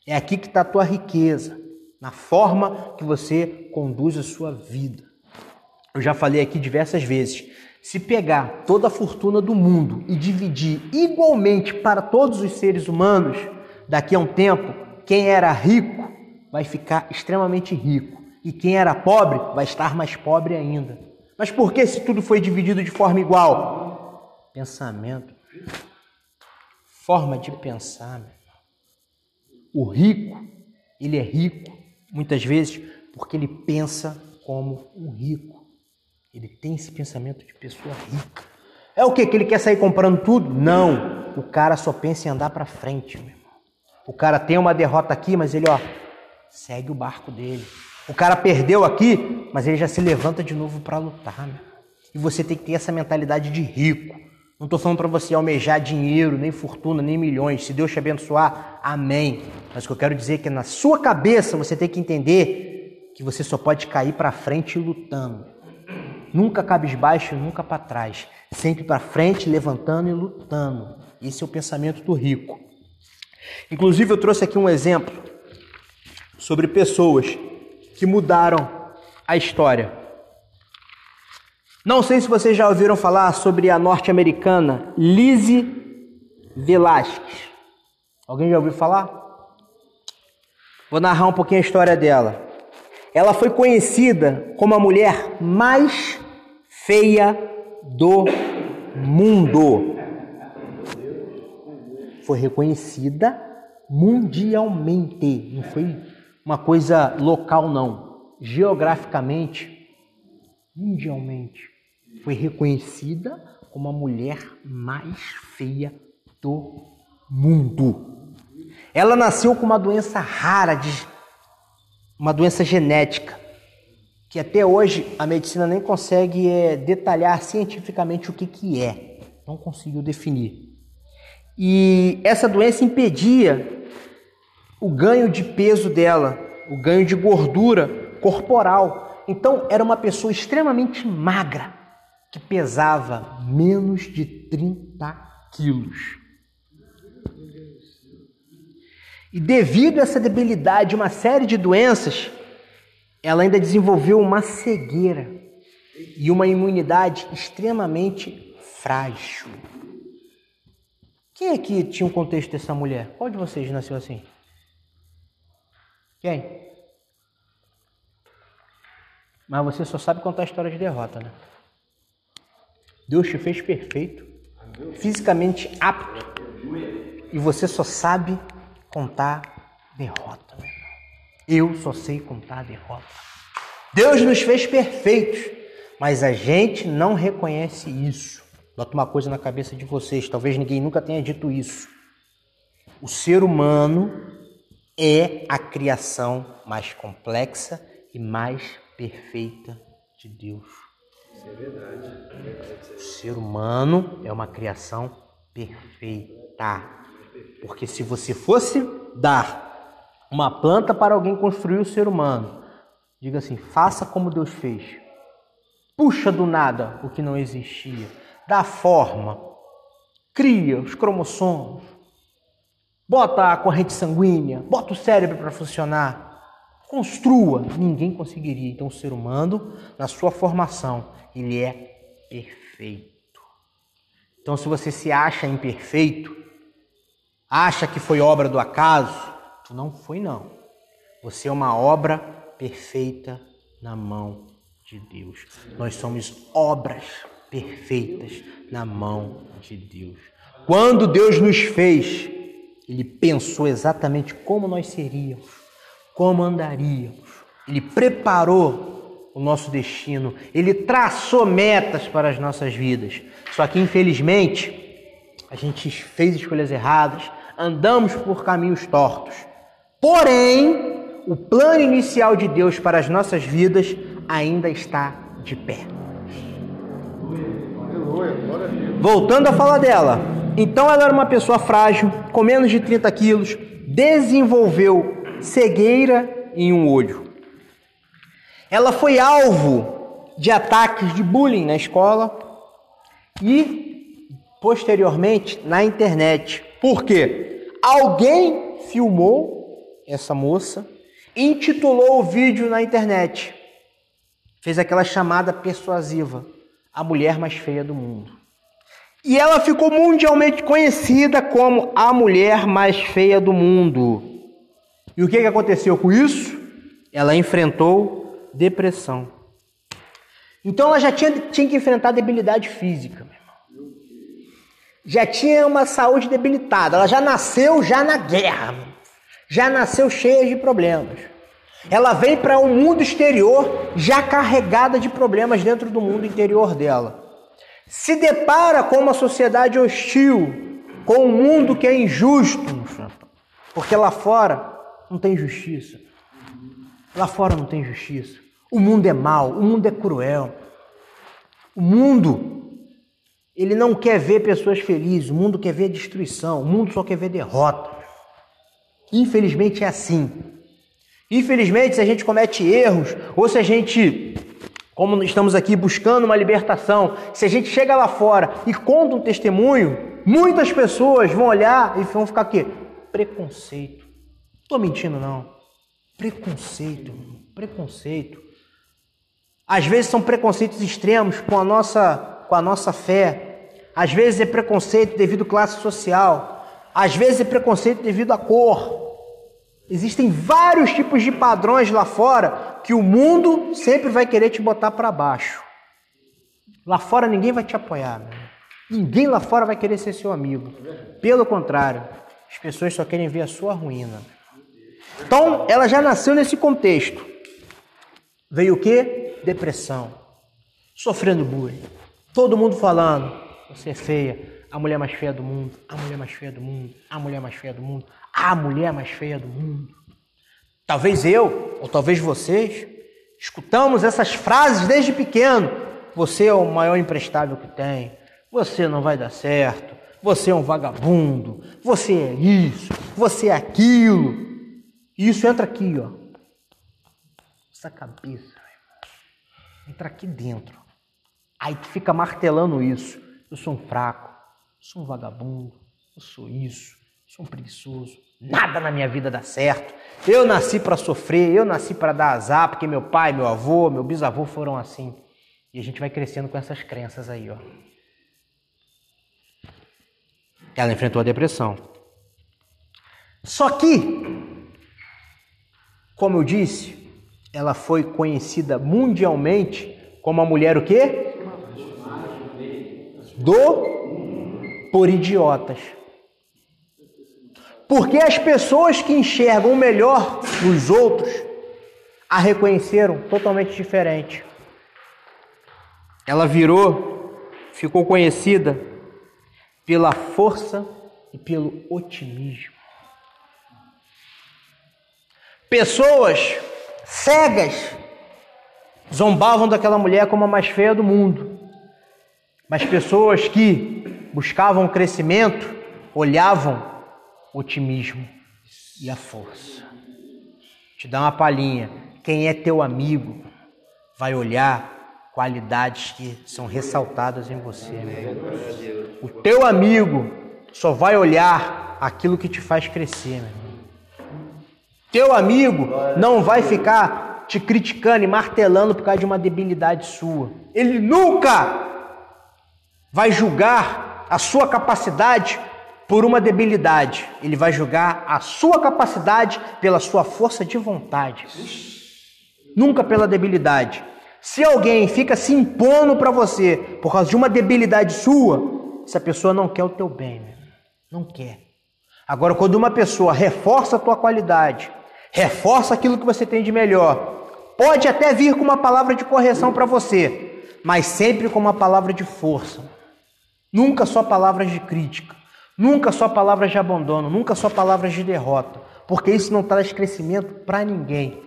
É aqui que está a tua riqueza, na forma que você conduz a sua vida eu já falei aqui diversas vezes, se pegar toda a fortuna do mundo e dividir igualmente para todos os seres humanos, daqui a um tempo, quem era rico vai ficar extremamente rico e quem era pobre vai estar mais pobre ainda. Mas por que se tudo foi dividido de forma igual? Pensamento. Forma de pensar. O rico, ele é rico muitas vezes porque ele pensa como um rico. Ele tem esse pensamento de pessoa rica. É o que? Que ele quer sair comprando tudo? Não. O cara só pensa em andar para frente, meu irmão. O cara tem uma derrota aqui, mas ele, ó, segue o barco dele. O cara perdeu aqui, mas ele já se levanta de novo para lutar, meu. E você tem que ter essa mentalidade de rico. Não estou falando para você almejar dinheiro, nem fortuna, nem milhões. Se Deus te abençoar, amém. Mas o que eu quero dizer é que na sua cabeça você tem que entender que você só pode cair para frente lutando. Nunca cabisbaixo, nunca para trás. Sempre para frente, levantando e lutando. Esse é o pensamento do rico. Inclusive, eu trouxe aqui um exemplo sobre pessoas que mudaram a história. Não sei se vocês já ouviram falar sobre a norte-americana Lizzie Velasquez. Alguém já ouviu falar? Vou narrar um pouquinho a história dela. Ela foi conhecida como a mulher mais feia do mundo. Foi reconhecida mundialmente, não foi uma coisa local não. Geograficamente, mundialmente. Foi reconhecida como a mulher mais feia do mundo. Ela nasceu com uma doença rara, de, uma doença genética, que até hoje a medicina nem consegue é, detalhar cientificamente o que, que é. Não conseguiu definir. E essa doença impedia o ganho de peso dela, o ganho de gordura corporal. Então era uma pessoa extremamente magra, que pesava menos de 30 quilos. E devido a essa debilidade, uma série de doenças, ela ainda desenvolveu uma cegueira e uma imunidade extremamente frágil. Quem aqui tinha um contexto dessa mulher? Qual de vocês nasceu assim? Quem? Mas você só sabe contar história de derrota, né? Deus te fez perfeito, fisicamente apto, e você só sabe contar derrota, meu irmão. Eu só sei contar derrota. Deus nos fez perfeitos, mas a gente não reconhece isso. Bota uma coisa na cabeça de vocês, talvez ninguém nunca tenha dito isso. O ser humano é a criação mais complexa e mais perfeita de Deus. O ser humano é uma criação perfeita. Porque se você fosse dar uma planta para alguém construir o ser humano, diga assim: faça como Deus fez. Puxa do nada o que não existia. Dá forma, cria os cromossomos, bota a corrente sanguínea, bota o cérebro para funcionar, construa, ninguém conseguiria. Então, o ser humano, na sua formação, ele é perfeito. Então, se você se acha imperfeito, acha que foi obra do acaso, tu não foi não. Você é uma obra perfeita na mão de Deus. Nós somos obras perfeitas na mão de Deus. Quando Deus nos fez, Ele pensou exatamente como nós seríamos, como andaríamos. Ele preparou o nosso destino, Ele traçou metas para as nossas vidas. Só que, infelizmente, a gente fez escolhas erradas, andamos por caminhos tortos. Porém, o plano inicial de Deus para as nossas vidas ainda está de pé. Voltando a falar dela. Então ela era uma pessoa frágil, com menos de 30 quilos, desenvolveu cegueira em um olho. Ela foi alvo de ataques de bullying na escola e, posteriormente, na internet. Por quê? Alguém filmou essa moça, intitulou o vídeo na internet, fez aquela chamada persuasiva a mulher mais feia do mundo. E ela ficou mundialmente conhecida como a mulher mais feia do mundo. E o que, que aconteceu com isso? Ela enfrentou depressão. Então ela já tinha, tinha que enfrentar debilidade física, meu irmão. Já tinha uma saúde debilitada. Ela já nasceu já na guerra. Já nasceu cheia de problemas. Ela vem para o um mundo exterior já carregada de problemas dentro do mundo interior dela. Se depara com uma sociedade hostil, com um mundo que é injusto, porque lá fora não tem justiça. Lá fora não tem justiça. O mundo é mau, o mundo é cruel. O mundo ele não quer ver pessoas felizes, o mundo quer ver destruição, o mundo só quer ver derrota. Infelizmente é assim. Infelizmente, se a gente comete erros, ou se a gente, como estamos aqui buscando uma libertação, se a gente chega lá fora e conta um testemunho, muitas pessoas vão olhar e vão ficar aqui, preconceito. Estou mentindo não. Preconceito, preconceito. Às vezes são preconceitos extremos com a nossa, com a nossa fé. Às vezes é preconceito devido à classe social. Às vezes é preconceito devido à cor. Existem vários tipos de padrões lá fora que o mundo sempre vai querer te botar para baixo. Lá fora ninguém vai te apoiar. Ninguém lá fora vai querer ser seu amigo. Pelo contrário, as pessoas só querem ver a sua ruína. Então, ela já nasceu nesse contexto. Veio o quê? Depressão. sofrendo bullying. Todo mundo falando, você é feia, a mulher mais feia do mundo, a mulher mais feia do mundo, a mulher mais feia do mundo, a mulher mais feia do mundo. Talvez eu, ou talvez vocês, escutamos essas frases desde pequeno. Você é o maior imprestável que tem. Você não vai dar certo. Você é um vagabundo. Você é isso. Você é aquilo. E isso entra aqui, ó. Essa cabeça. Entra aqui dentro. Aí tu fica martelando isso. Eu sou um fraco. Eu sou um vagabundo. Eu sou isso. Eu sou um preguiçoso. Nada na minha vida dá certo. Eu nasci para sofrer, eu nasci para dar azar, porque meu pai, meu avô, meu bisavô foram assim. E a gente vai crescendo com essas crenças aí, ó. Ela enfrentou a depressão. Só que, como eu disse, ela foi conhecida mundialmente como a mulher o quê? Do por idiotas. Porque as pessoas que enxergam melhor nos outros a reconheceram totalmente diferente. Ela virou, ficou conhecida pela força e pelo otimismo. Pessoas cegas zombavam daquela mulher como a mais feia do mundo. Mas pessoas que buscavam crescimento olhavam otimismo e a força. Te dá uma palhinha. Quem é teu amigo vai olhar qualidades que são ressaltadas em você. O teu amigo só vai olhar aquilo que te faz crescer. Meu teu amigo não vai ficar te criticando e martelando por causa de uma debilidade sua. Ele nunca vai julgar a sua capacidade por uma debilidade, ele vai julgar a sua capacidade pela sua força de vontade. Nunca pela debilidade. Se alguém fica se impondo para você por causa de uma debilidade sua, essa pessoa não quer o teu bem, não quer. Agora, quando uma pessoa reforça a tua qualidade, reforça aquilo que você tem de melhor, pode até vir com uma palavra de correção para você, mas sempre com uma palavra de força. Nunca só palavras de crítica. Nunca só palavras de abandono, nunca só palavras de derrota, porque isso não traz crescimento para ninguém.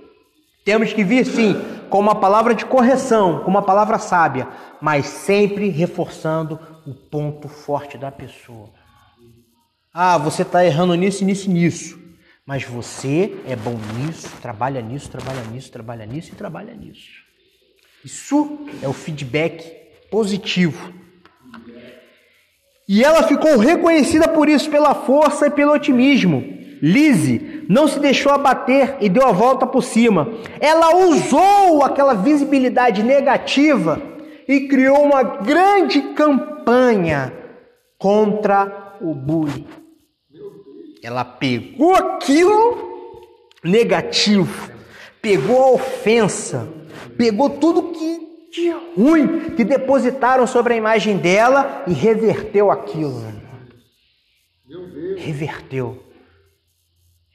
Temos que vir sim com uma palavra de correção, com uma palavra sábia, mas sempre reforçando o ponto forte da pessoa. Ah, você está errando nisso, nisso, nisso. Mas você é bom nisso, trabalha nisso, trabalha nisso, trabalha nisso e trabalha nisso. Isso é o feedback positivo e ela ficou reconhecida por isso, pela força e pelo otimismo. Lise não se deixou abater e deu a volta por cima. Ela usou aquela visibilidade negativa e criou uma grande campanha contra o bullying. Ela pegou aquilo negativo, pegou a ofensa, pegou tudo que de ruim que depositaram sobre a imagem dela e reverteu aquilo. Reverteu.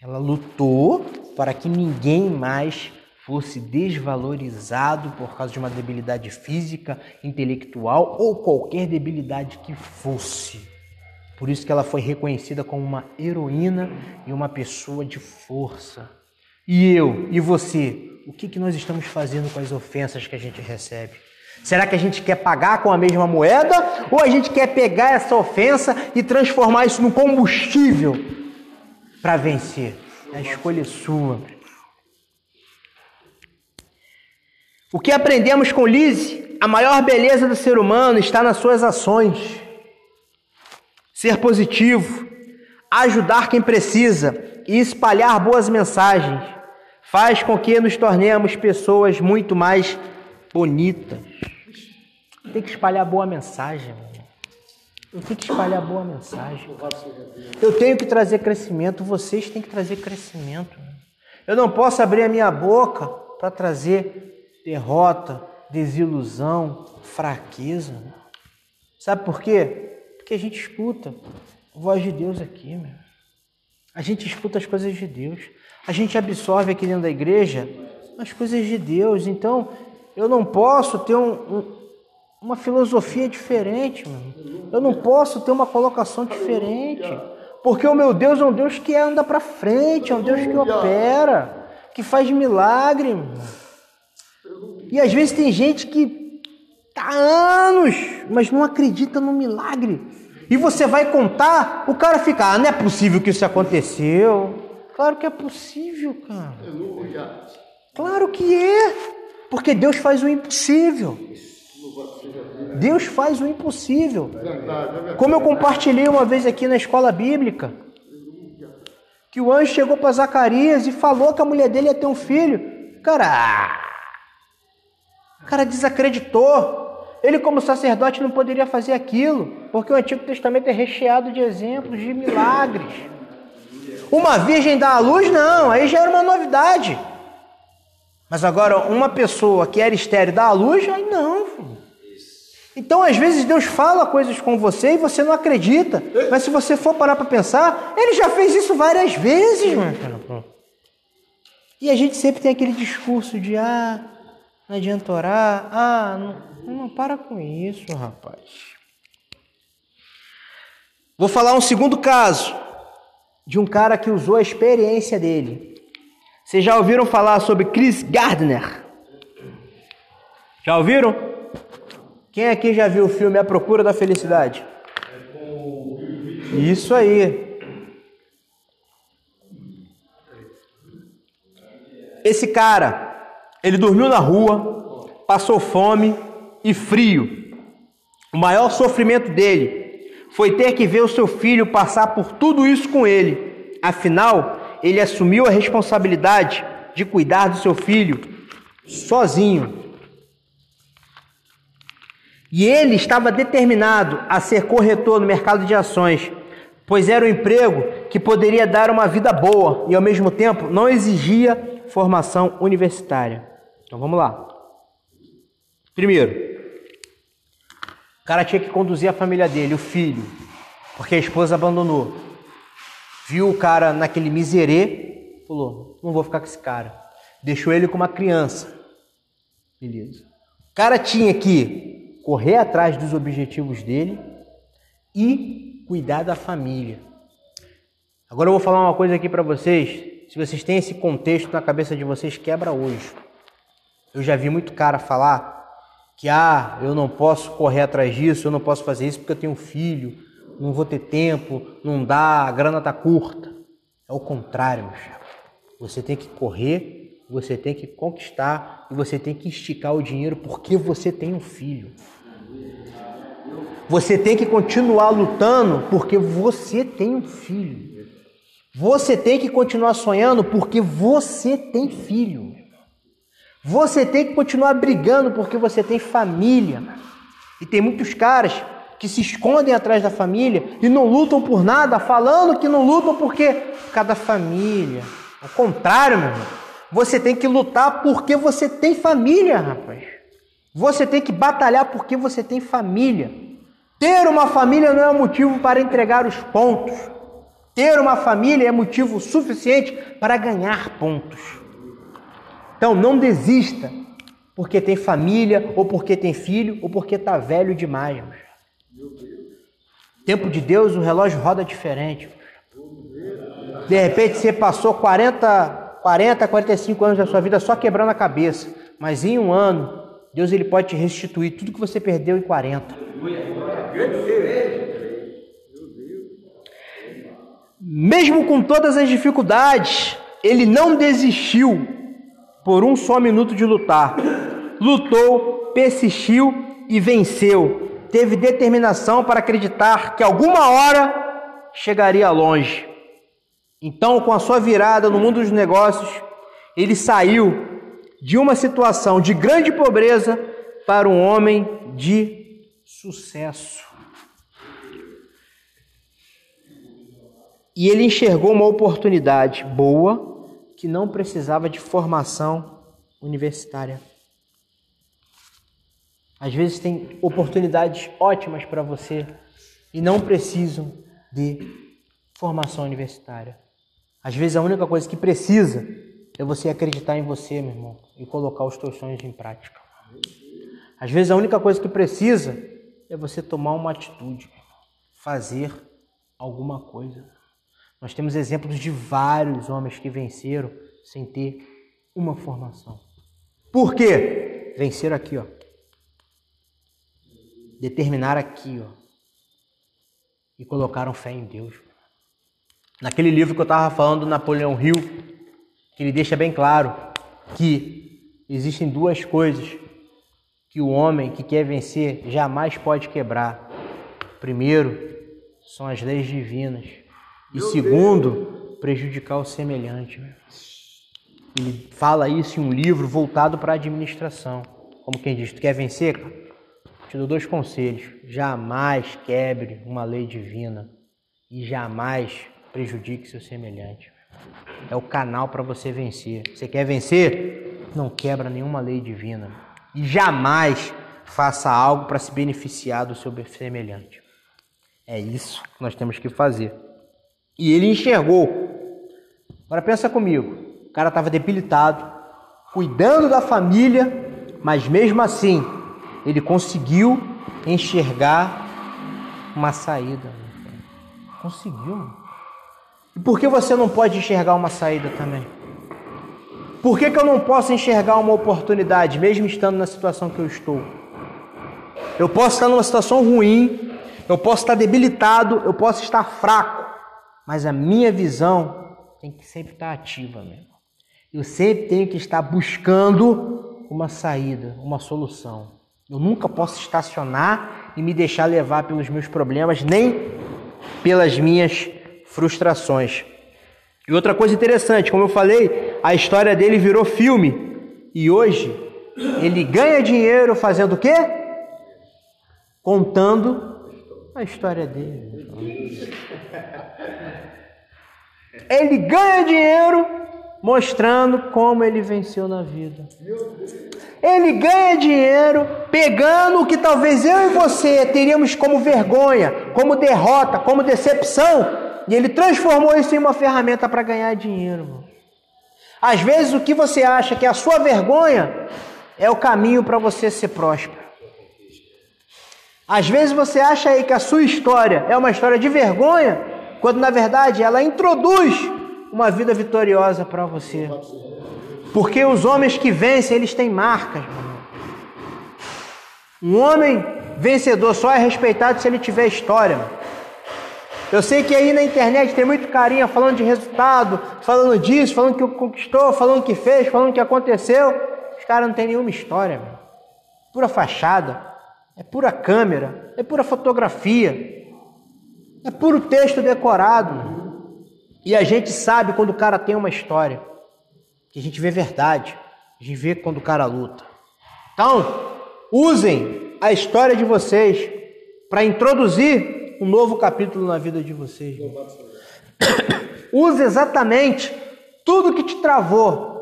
Ela lutou para que ninguém mais fosse desvalorizado por causa de uma debilidade física, intelectual ou qualquer debilidade que fosse. Por isso que ela foi reconhecida como uma heroína e uma pessoa de força. E eu e você, o que, que nós estamos fazendo com as ofensas que a gente recebe? Será que a gente quer pagar com a mesma moeda ou a gente quer pegar essa ofensa e transformar isso num combustível para vencer? A escolha é sua. O que aprendemos com Lise? A maior beleza do ser humano está nas suas ações. Ser positivo, ajudar quem precisa e espalhar boas mensagens faz com que nos tornemos pessoas muito mais bonitas. Tem que espalhar boa mensagem. Eu tenho que espalhar boa mensagem. Eu tenho que trazer crescimento. Vocês têm que trazer crescimento. Eu não posso abrir a minha boca para trazer derrota, desilusão, fraqueza. Sabe por quê? Porque a gente escuta a voz de Deus aqui, meu. A gente escuta as coisas de Deus. A gente absorve aqui dentro da igreja as coisas de Deus. Então, eu não posso ter um, um, uma filosofia diferente, mano. Eu não posso ter uma colocação diferente. Porque o meu Deus é um Deus que anda para frente, é um Deus que opera, que faz milagre. Mano. E às vezes tem gente que há anos, mas não acredita no milagre. E você vai contar, o cara fica, ah, não é possível que isso aconteceu. Claro que é possível, cara. Claro que é. Porque Deus faz o impossível. Deus faz o impossível. Como eu compartilhei uma vez aqui na escola bíblica, que o anjo chegou para Zacarias e falou que a mulher dele ia ter um filho. Cara, o cara desacreditou. Ele, como sacerdote, não poderia fazer aquilo, porque o Antigo Testamento é recheado de exemplos de milagres. Uma virgem dá à luz, não, aí já era uma novidade. Mas agora, uma pessoa que era estéreo dá à luz, aí não. Então, às vezes, Deus fala coisas com você e você não acredita. Mas se você for parar para pensar, Ele já fez isso várias vezes, mano. E a gente sempre tem aquele discurso de, ah, não adianta orar. Ah, não, não para com isso, rapaz. Vou falar um segundo caso de um cara que usou a experiência dele. Vocês já ouviram falar sobre Chris Gardner? Já ouviram? Quem aqui já viu o filme A Procura da Felicidade? Isso aí. Esse cara, ele dormiu na rua, passou fome e frio. O maior sofrimento dele foi ter que ver o seu filho passar por tudo isso com ele. Afinal, ele assumiu a responsabilidade de cuidar do seu filho sozinho. E ele estava determinado a ser corretor no mercado de ações, pois era um emprego que poderia dar uma vida boa e ao mesmo tempo não exigia formação universitária. Então vamos lá. Primeiro, o cara tinha que conduzir a família dele, o filho, porque a esposa abandonou. Viu o cara naquele miserê, falou: não vou ficar com esse cara. Deixou ele com uma criança. Beleza. O cara tinha que correr atrás dos objetivos dele e cuidar da família. Agora eu vou falar uma coisa aqui para vocês. Se vocês têm esse contexto na cabeça de vocês, quebra hoje. Eu já vi muito cara falar que ah, eu não posso correr atrás disso, eu não posso fazer isso porque eu tenho um filho, não vou ter tempo, não dá, a grana tá curta. É o contrário, meu chefe. Você tem que correr, você tem que conquistar e você tem que esticar o dinheiro porque você tem um filho. Você tem que continuar lutando porque você tem um filho. Você tem que continuar sonhando porque você tem filho. Você tem que continuar brigando porque você tem família. E tem muitos caras que se escondem atrás da família e não lutam por nada, falando que não lutam porque cada família. Ao contrário, meu irmão. Você tem que lutar porque você tem família, rapaz. Você tem que batalhar porque você tem família. Ter uma família não é motivo para entregar os pontos. Ter uma família é motivo suficiente para ganhar pontos. Então não desista porque tem família, ou porque tem filho, ou porque está velho demais. Tempo de Deus, o relógio roda diferente. De repente você passou 40, 40, 45 anos da sua vida só quebrando a cabeça, mas em um ano Deus ele pode te restituir tudo que você perdeu em 40. Mesmo com todas as dificuldades, ele não desistiu por um só minuto de lutar. Lutou, persistiu e venceu. Teve determinação para acreditar que alguma hora chegaria longe. Então, com a sua virada no mundo dos negócios, ele saiu de uma situação de grande pobreza para um homem de sucesso. E ele enxergou uma oportunidade boa que não precisava de formação universitária. Às vezes tem oportunidades ótimas para você e não precisam de formação universitária. Às vezes a única coisa que precisa é você acreditar em você, meu irmão, e colocar os teus sonhos em prática. Às vezes a única coisa que precisa é você tomar uma atitude, fazer alguma coisa. Nós temos exemplos de vários homens que venceram sem ter uma formação. Por quê? Venceram aqui, ó. Determinaram aqui, ó. E colocaram fé em Deus. Naquele livro que eu estava falando, Napoleão Hill, que ele deixa bem claro que existem duas coisas que o homem que quer vencer jamais pode quebrar. Primeiro, são as leis divinas. E Meu segundo, Deus. prejudicar o semelhante. Ele fala isso em um livro voltado para a administração. Como quem diz, tu quer vencer? Te dou dois conselhos. Jamais quebre uma lei divina e jamais prejudique seu semelhante. É o canal para você vencer. Você quer vencer? Não quebra nenhuma lei divina. E jamais faça algo para se beneficiar do seu semelhante. É isso que nós temos que fazer. E ele enxergou. Agora pensa comigo. O cara estava debilitado, cuidando da família, mas mesmo assim ele conseguiu enxergar uma saída. Conseguiu. E por que você não pode enxergar uma saída também? Por que, que eu não posso enxergar uma oportunidade, mesmo estando na situação que eu estou? Eu posso estar numa situação ruim, eu posso estar debilitado, eu posso estar fraco, mas a minha visão tem que sempre estar ativa, meu irmão. Eu sempre tenho que estar buscando uma saída, uma solução. Eu nunca posso estacionar e me deixar levar pelos meus problemas, nem pelas minhas frustrações. E outra coisa interessante, como eu falei, a história dele virou filme. E hoje ele ganha dinheiro fazendo o quê? Contando a história dele. Ele ganha dinheiro mostrando como ele venceu na vida. Ele ganha dinheiro pegando o que talvez eu e você teríamos como vergonha, como derrota, como decepção, e ele transformou isso em uma ferramenta para ganhar dinheiro. Às vezes o que você acha que é a sua vergonha é o caminho para você ser próspero. Às vezes você acha aí que a sua história é uma história de vergonha, quando na verdade ela introduz uma vida vitoriosa para você. Porque os homens que vencem, eles têm marcas. Um homem vencedor só é respeitado se ele tiver história. Eu sei que aí na internet tem muito carinha falando de resultado, falando disso, falando que conquistou, falando que fez, falando que aconteceu. Os caras não têm nenhuma história, pura fachada é pura câmera, é pura fotografia, é puro texto decorado. E a gente sabe quando o cara tem uma história, que a gente vê verdade, a gente vê quando o cara luta. Então, usem a história de vocês para introduzir um novo capítulo na vida de vocês. Use exatamente tudo que te travou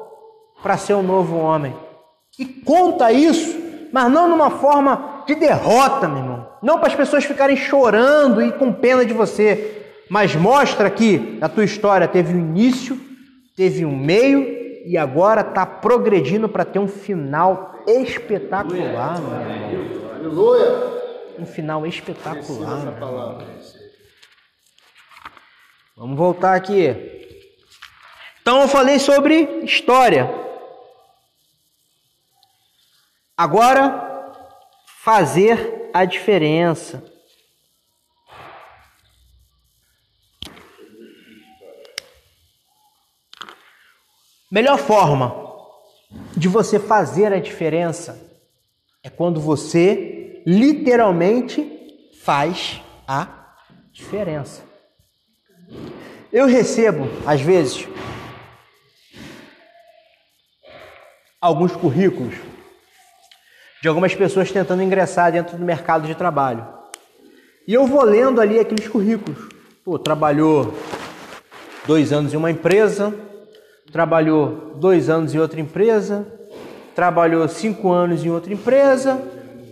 para ser um novo homem. E conta isso, mas não numa forma de derrota, meu irmão. Não para as pessoas ficarem chorando e com pena de você, mas mostra que a tua história teve um início, teve um meio e agora está progredindo para ter um final espetacular, meu. Aleluia! Um final espetacular. Vamos voltar aqui. Então eu falei sobre história. Agora fazer a diferença. Melhor forma de você fazer a diferença é quando você literalmente faz a diferença. Eu recebo, às vezes, alguns currículos de algumas pessoas tentando ingressar dentro do mercado de trabalho. E eu vou lendo ali aqueles currículos. Pô, trabalhou dois anos em uma empresa, trabalhou dois anos em outra empresa, trabalhou cinco anos em outra empresa,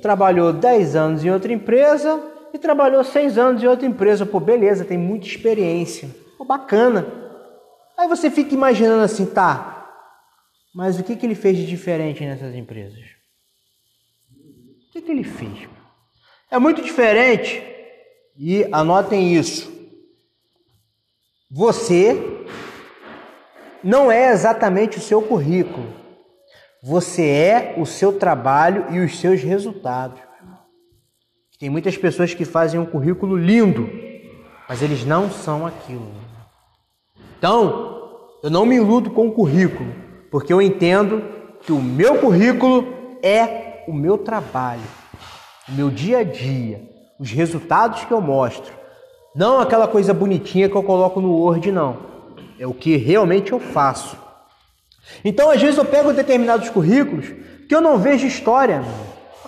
trabalhou dez anos em outra empresa e trabalhou seis anos em outra empresa. Pô, beleza, tem muita experiência. Pô, bacana. Aí você fica imaginando assim, tá, mas o que, que ele fez de diferente nessas empresas? O que, que ele fez? É muito diferente, e anotem isso. Você não é exatamente o seu currículo. Você é o seu trabalho e os seus resultados. Tem muitas pessoas que fazem um currículo lindo, mas eles não são aquilo. Então, eu não me iludo com o currículo, porque eu entendo que o meu currículo é o meu trabalho, o meu dia a dia, os resultados que eu mostro. Não aquela coisa bonitinha que eu coloco no Word, não. É o que realmente eu faço. Então, às vezes, eu pego determinados currículos que eu não vejo história.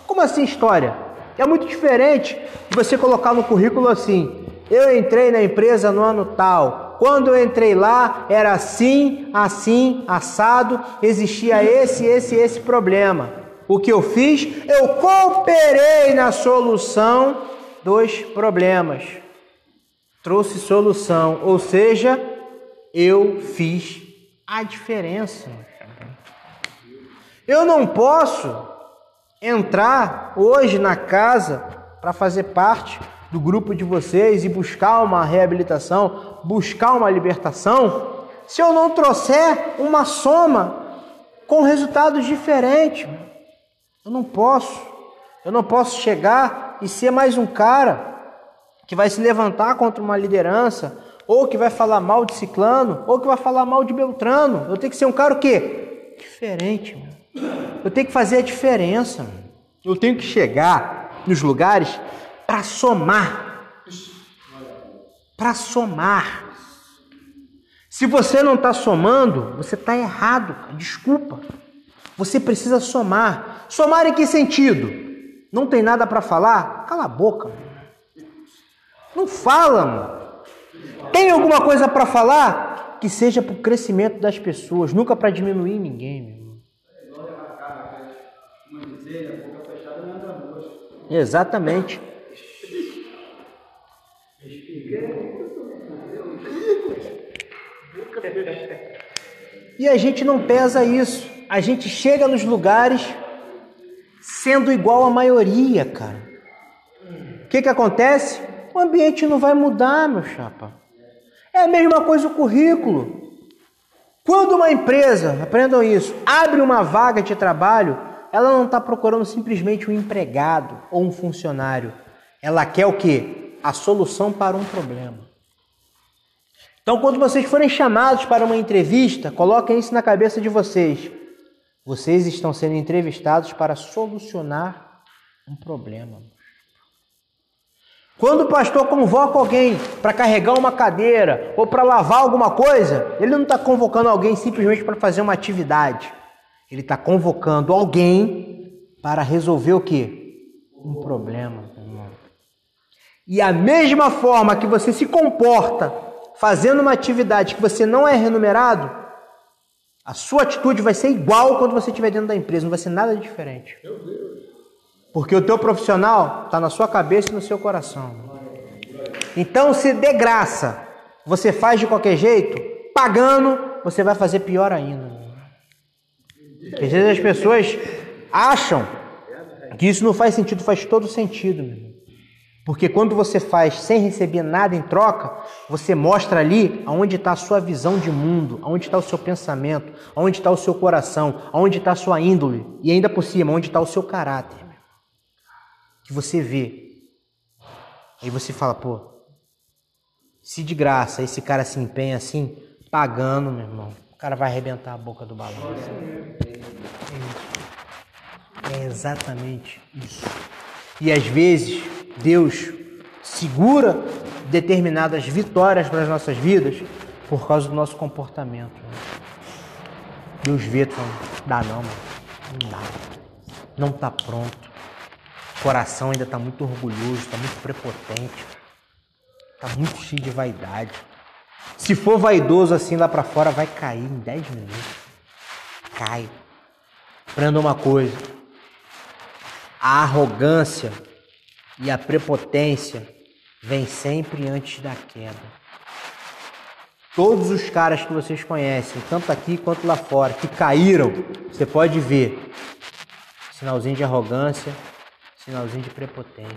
Como assim história? É muito diferente de você colocar no currículo assim: eu entrei na empresa no ano tal. Quando eu entrei lá, era assim, assim, assado, existia esse, esse, esse problema. O que eu fiz? Eu cooperei na solução dos problemas. Trouxe solução, ou seja, eu fiz a diferença. Eu não posso entrar hoje na casa para fazer parte do grupo de vocês e buscar uma reabilitação, buscar uma libertação, se eu não trouxer uma soma com resultados diferentes. Eu não posso. Eu não posso chegar e ser mais um cara que vai se levantar contra uma liderança, ou que vai falar mal de Ciclano, ou que vai falar mal de Beltrano. Eu tenho que ser um cara o quê? Diferente. Meu. Eu tenho que fazer a diferença. Eu tenho que chegar nos lugares para somar. Para somar. Se você não está somando, você está errado. Desculpa. Você precisa somar. Somar em que sentido? Não tem nada para falar? Cala a boca. Não fala, mano. Tem alguma coisa para falar? Que seja para o crescimento das pessoas, nunca para diminuir ninguém. Meu. Exatamente. E a gente não pesa isso. A gente chega nos lugares sendo igual à maioria, cara. O que, que acontece? O ambiente não vai mudar, meu chapa. É a mesma coisa o currículo. Quando uma empresa, aprendam isso, abre uma vaga de trabalho, ela não está procurando simplesmente um empregado ou um funcionário. Ela quer o quê? A solução para um problema. Então, quando vocês forem chamados para uma entrevista, coloquem isso na cabeça de vocês. Vocês estão sendo entrevistados para solucionar um problema. Quando o pastor convoca alguém para carregar uma cadeira ou para lavar alguma coisa, ele não está convocando alguém simplesmente para fazer uma atividade. Ele está convocando alguém para resolver o quê? Um problema. E a mesma forma que você se comporta fazendo uma atividade que você não é remunerado, a sua atitude vai ser igual quando você estiver dentro da empresa, não vai ser nada diferente. Porque o teu profissional está na sua cabeça e no seu coração. Então, se de graça você faz de qualquer jeito, pagando, você vai fazer pior ainda. Às vezes as pessoas acham que isso não faz sentido, faz todo sentido. Meu. Porque quando você faz sem receber nada em troca, você mostra ali aonde está a sua visão de mundo, aonde está o seu pensamento, aonde está o seu coração, aonde está a sua índole e ainda por cima, onde está o seu caráter. Que você vê. Aí você fala, pô, se de graça esse cara se empenha assim, pagando, meu irmão, o cara vai arrebentar a boca do balão. É exatamente isso. E às vezes Deus segura determinadas vitórias para as nossas vidas por causa do nosso comportamento. Deus vê, fala, dá não, mano. Não dá. Não está pronto. O coração ainda está muito orgulhoso, está muito prepotente. Está muito cheio de vaidade. Se for vaidoso assim lá para fora, vai cair em 10 minutos. Cai. Aprenda uma coisa: a arrogância e a prepotência vem sempre antes da queda. Todos os caras que vocês conhecem, tanto aqui quanto lá fora, que caíram, você pode ver sinalzinho de arrogância, Sinalzinho de prepotência.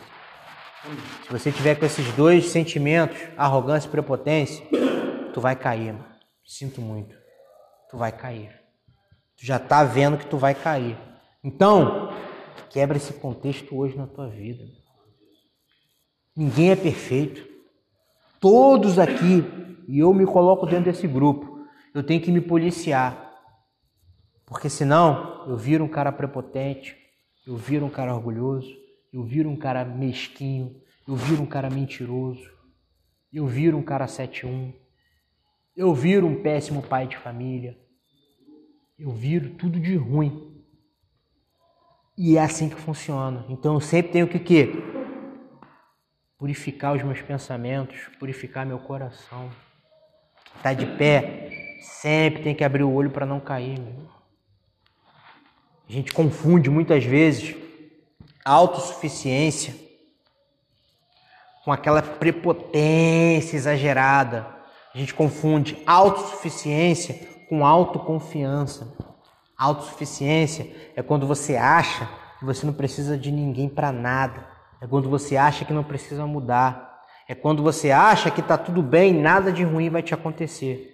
Se você tiver com esses dois sentimentos, arrogância e prepotência, tu vai cair, mano. Sinto muito. Tu vai cair. Tu já tá vendo que tu vai cair. Então, quebra esse contexto hoje na tua vida. Ninguém é perfeito. Todos aqui, e eu me coloco dentro desse grupo, eu tenho que me policiar. Porque senão eu viro um cara prepotente, eu viro um cara orgulhoso, eu viro um cara mesquinho, eu viro um cara mentiroso, eu viro um cara 7-1, eu viro um péssimo pai de família, eu viro tudo de ruim. E é assim que funciona. Então eu sempre tenho que? Purificar os meus pensamentos, purificar meu coração. Tá de pé, sempre tem que abrir o olho para não cair. Meu. A gente confunde muitas vezes autossuficiência com aquela prepotência exagerada. A gente confunde autossuficiência com autoconfiança. Autossuficiência é quando você acha que você não precisa de ninguém para nada. É quando você acha que não precisa mudar. É quando você acha que está tudo bem, nada de ruim vai te acontecer.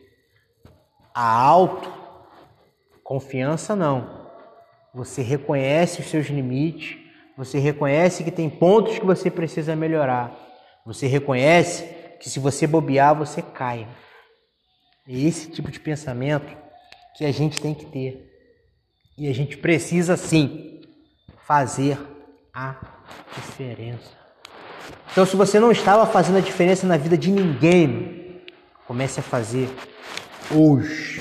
A autoconfiança não. Você reconhece os seus limites, você reconhece que tem pontos que você precisa melhorar. Você reconhece que se você bobear, você cai. É esse tipo de pensamento que a gente tem que ter. E a gente precisa sim fazer a diferença. Então, se você não estava fazendo a diferença na vida de ninguém, comece a fazer hoje.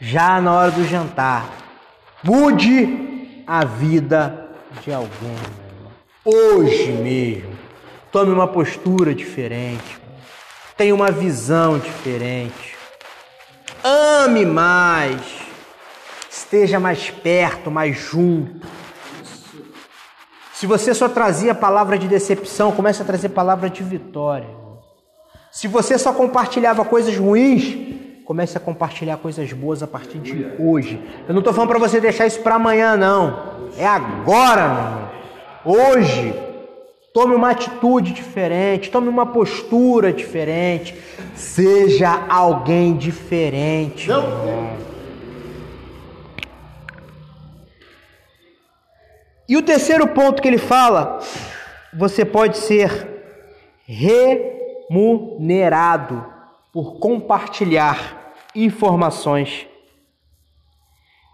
Já na hora do jantar. Mude a vida de alguém. Hoje mesmo. Tome uma postura diferente. Tenha uma visão diferente. Ame mais esteja mais perto, mais junto. Se você só trazia palavra de decepção, comece a trazer palavra de vitória. Se você só compartilhava coisas ruins, comece a compartilhar coisas boas a partir de hoje. Eu não estou falando para você deixar isso para amanhã, não. É agora, meu irmão. Hoje. Tome uma atitude diferente, tome uma postura diferente. Seja alguém diferente. Não. E o terceiro ponto que ele fala, você pode ser remunerado por compartilhar informações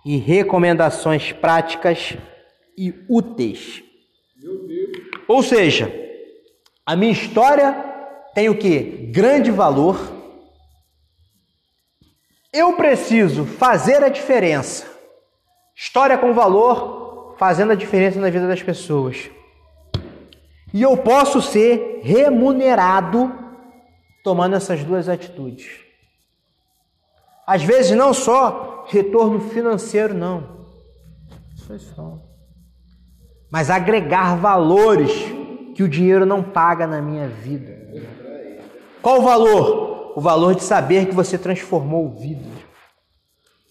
e recomendações práticas e úteis. Ou seja, a minha história tem o que? Grande valor. Eu preciso fazer a diferença. História com valor fazendo a diferença na vida das pessoas. E eu posso ser remunerado tomando essas duas atitudes. Às vezes não só retorno financeiro, não. É só. Mas agregar valores que o dinheiro não paga na minha vida. Qual o valor? O valor de saber que você transformou vidas.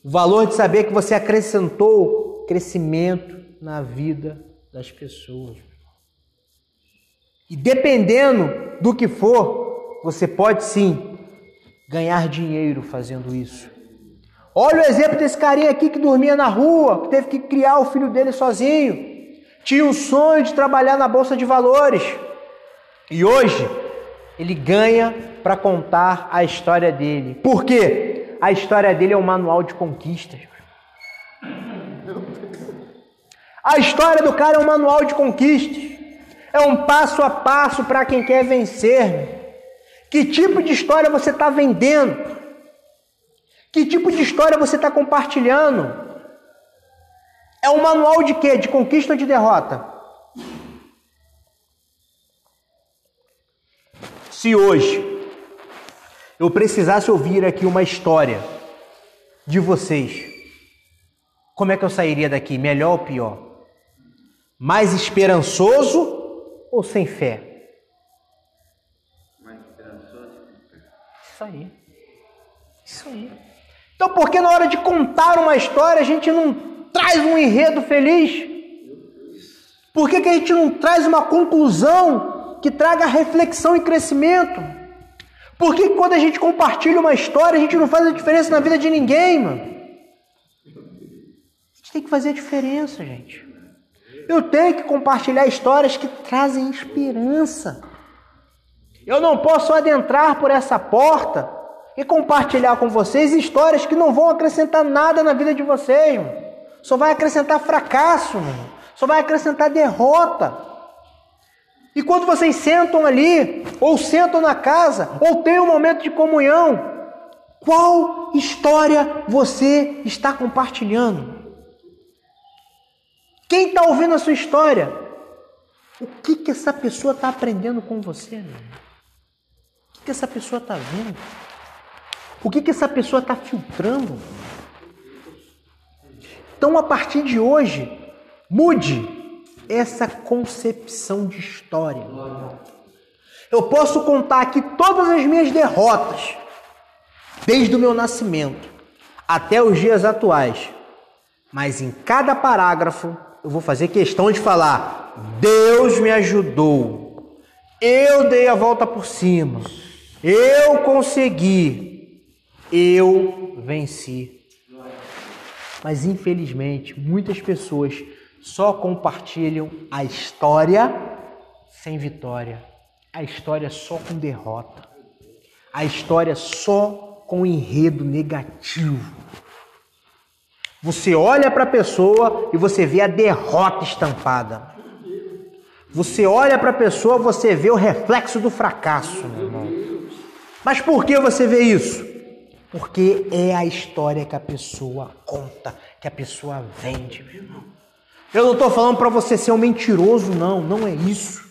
O valor de saber que você acrescentou crescimento, na vida das pessoas. E dependendo do que for, você pode sim ganhar dinheiro fazendo isso. Olha o exemplo desse carinha aqui que dormia na rua, que teve que criar o filho dele sozinho. Tinha o sonho de trabalhar na bolsa de valores. E hoje ele ganha para contar a história dele. Por quê? A história dele é um manual de conquistas. A história do cara é um manual de conquistas. É um passo a passo para quem quer vencer. Que tipo de história você está vendendo? Que tipo de história você está compartilhando? É um manual de quê? De conquista ou de derrota? Se hoje eu precisasse ouvir aqui uma história de vocês, como é que eu sairia daqui? Melhor ou pior? Mais esperançoso ou sem fé? Mais esperançoso. Isso aí. Isso aí. Então, por que na hora de contar uma história a gente não traz um enredo feliz? Por que, que a gente não traz uma conclusão que traga reflexão e crescimento? Por que quando a gente compartilha uma história, a gente não faz a diferença na vida de ninguém, mano? A gente tem que fazer a diferença, gente. Eu tenho que compartilhar histórias que trazem esperança. Eu não posso adentrar por essa porta e compartilhar com vocês histórias que não vão acrescentar nada na vida de vocês. Mano. Só vai acrescentar fracasso, mano. só vai acrescentar derrota. E quando vocês sentam ali, ou sentam na casa, ou tem um momento de comunhão, qual história você está compartilhando? Quem está ouvindo a sua história? O que, que essa pessoa está aprendendo com você? Meu? O que, que essa pessoa está vendo? O que, que essa pessoa está filtrando? Então, a partir de hoje, mude essa concepção de história. Eu posso contar aqui todas as minhas derrotas, desde o meu nascimento até os dias atuais, mas em cada parágrafo eu vou fazer questão de falar: Deus me ajudou, eu dei a volta por cima, eu consegui, eu venci. Mas infelizmente, muitas pessoas só compartilham a história sem vitória, a história só com derrota, a história só com enredo negativo. Você olha para a pessoa e você vê a derrota estampada. Você olha para a pessoa, você vê o reflexo do fracasso, meu irmão. Mas por que você vê isso? Porque é a história que a pessoa conta, que a pessoa vende, meu irmão. Eu não estou falando para você ser um mentiroso, não, não é isso.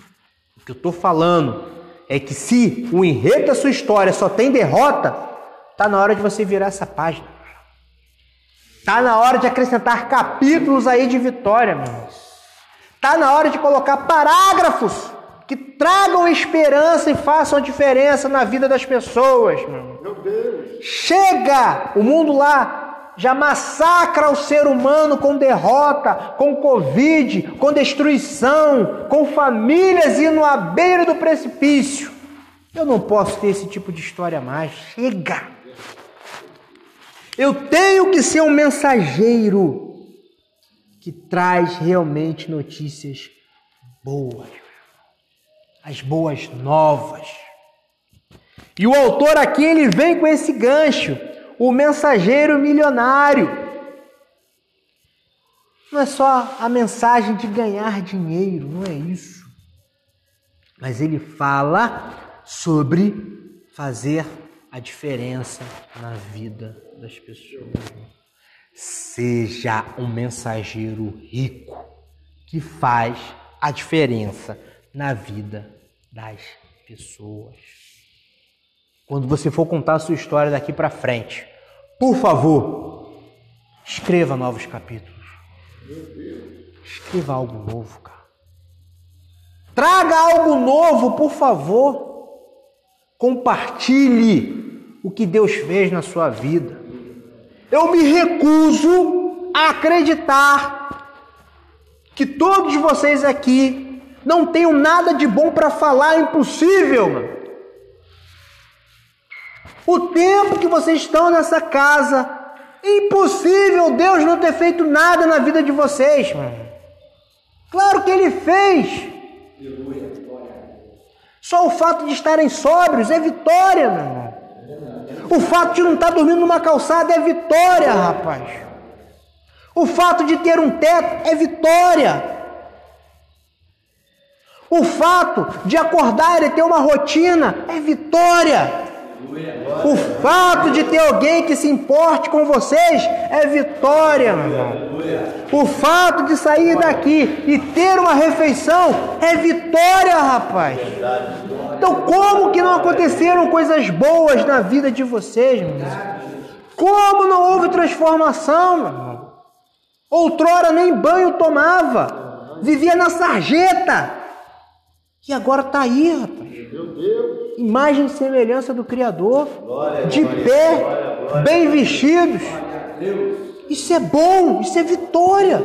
O que eu estou falando é que se o enredo da sua história só tem derrota, tá na hora de você virar essa página. Tá na hora de acrescentar capítulos aí de vitória, meu irmão. Tá na hora de colocar parágrafos que tragam esperança e façam diferença na vida das pessoas. Meu Deus. Chega! O mundo lá já massacra o ser humano com derrota, com Covid, com destruição, com famílias indo à beira do precipício. Eu não posso ter esse tipo de história mais. Chega! Eu tenho que ser um mensageiro que traz realmente notícias boas as boas novas. E o autor aqui ele vem com esse gancho, o mensageiro milionário. Não é só a mensagem de ganhar dinheiro, não é isso. Mas ele fala sobre fazer a diferença na vida das pessoas. Seja um mensageiro rico que faz a diferença na vida das pessoas. Quando você for contar a sua história daqui para frente, por favor, escreva novos capítulos. Escreva algo novo, cara. Traga algo novo, por favor. Compartilhe o que Deus fez na sua vida. Eu me recuso a acreditar que todos vocês aqui não tenho nada de bom para falar, é impossível. O tempo que vocês estão nessa casa, impossível Deus não ter feito nada na vida de vocês. Claro que Ele fez. Só o fato de estarem sóbrios é vitória, meu irmão. O fato de não estar dormindo numa calçada é vitória, rapaz. O fato de ter um teto é vitória. O fato de acordar e ter uma rotina é vitória. O fato de ter alguém que se importe com vocês é vitória, meu irmão. O fato de sair daqui e ter uma refeição é vitória, rapaz. Então, como que não aconteceram coisas boas na vida de vocês, meu irmão? Como não houve transformação, meu irmão? Outrora nem banho tomava, vivia na sarjeta. E agora está aí, rapaz. Imagem e semelhança do Criador. de pé, bem vestidos. Isso é bom, isso é vitória.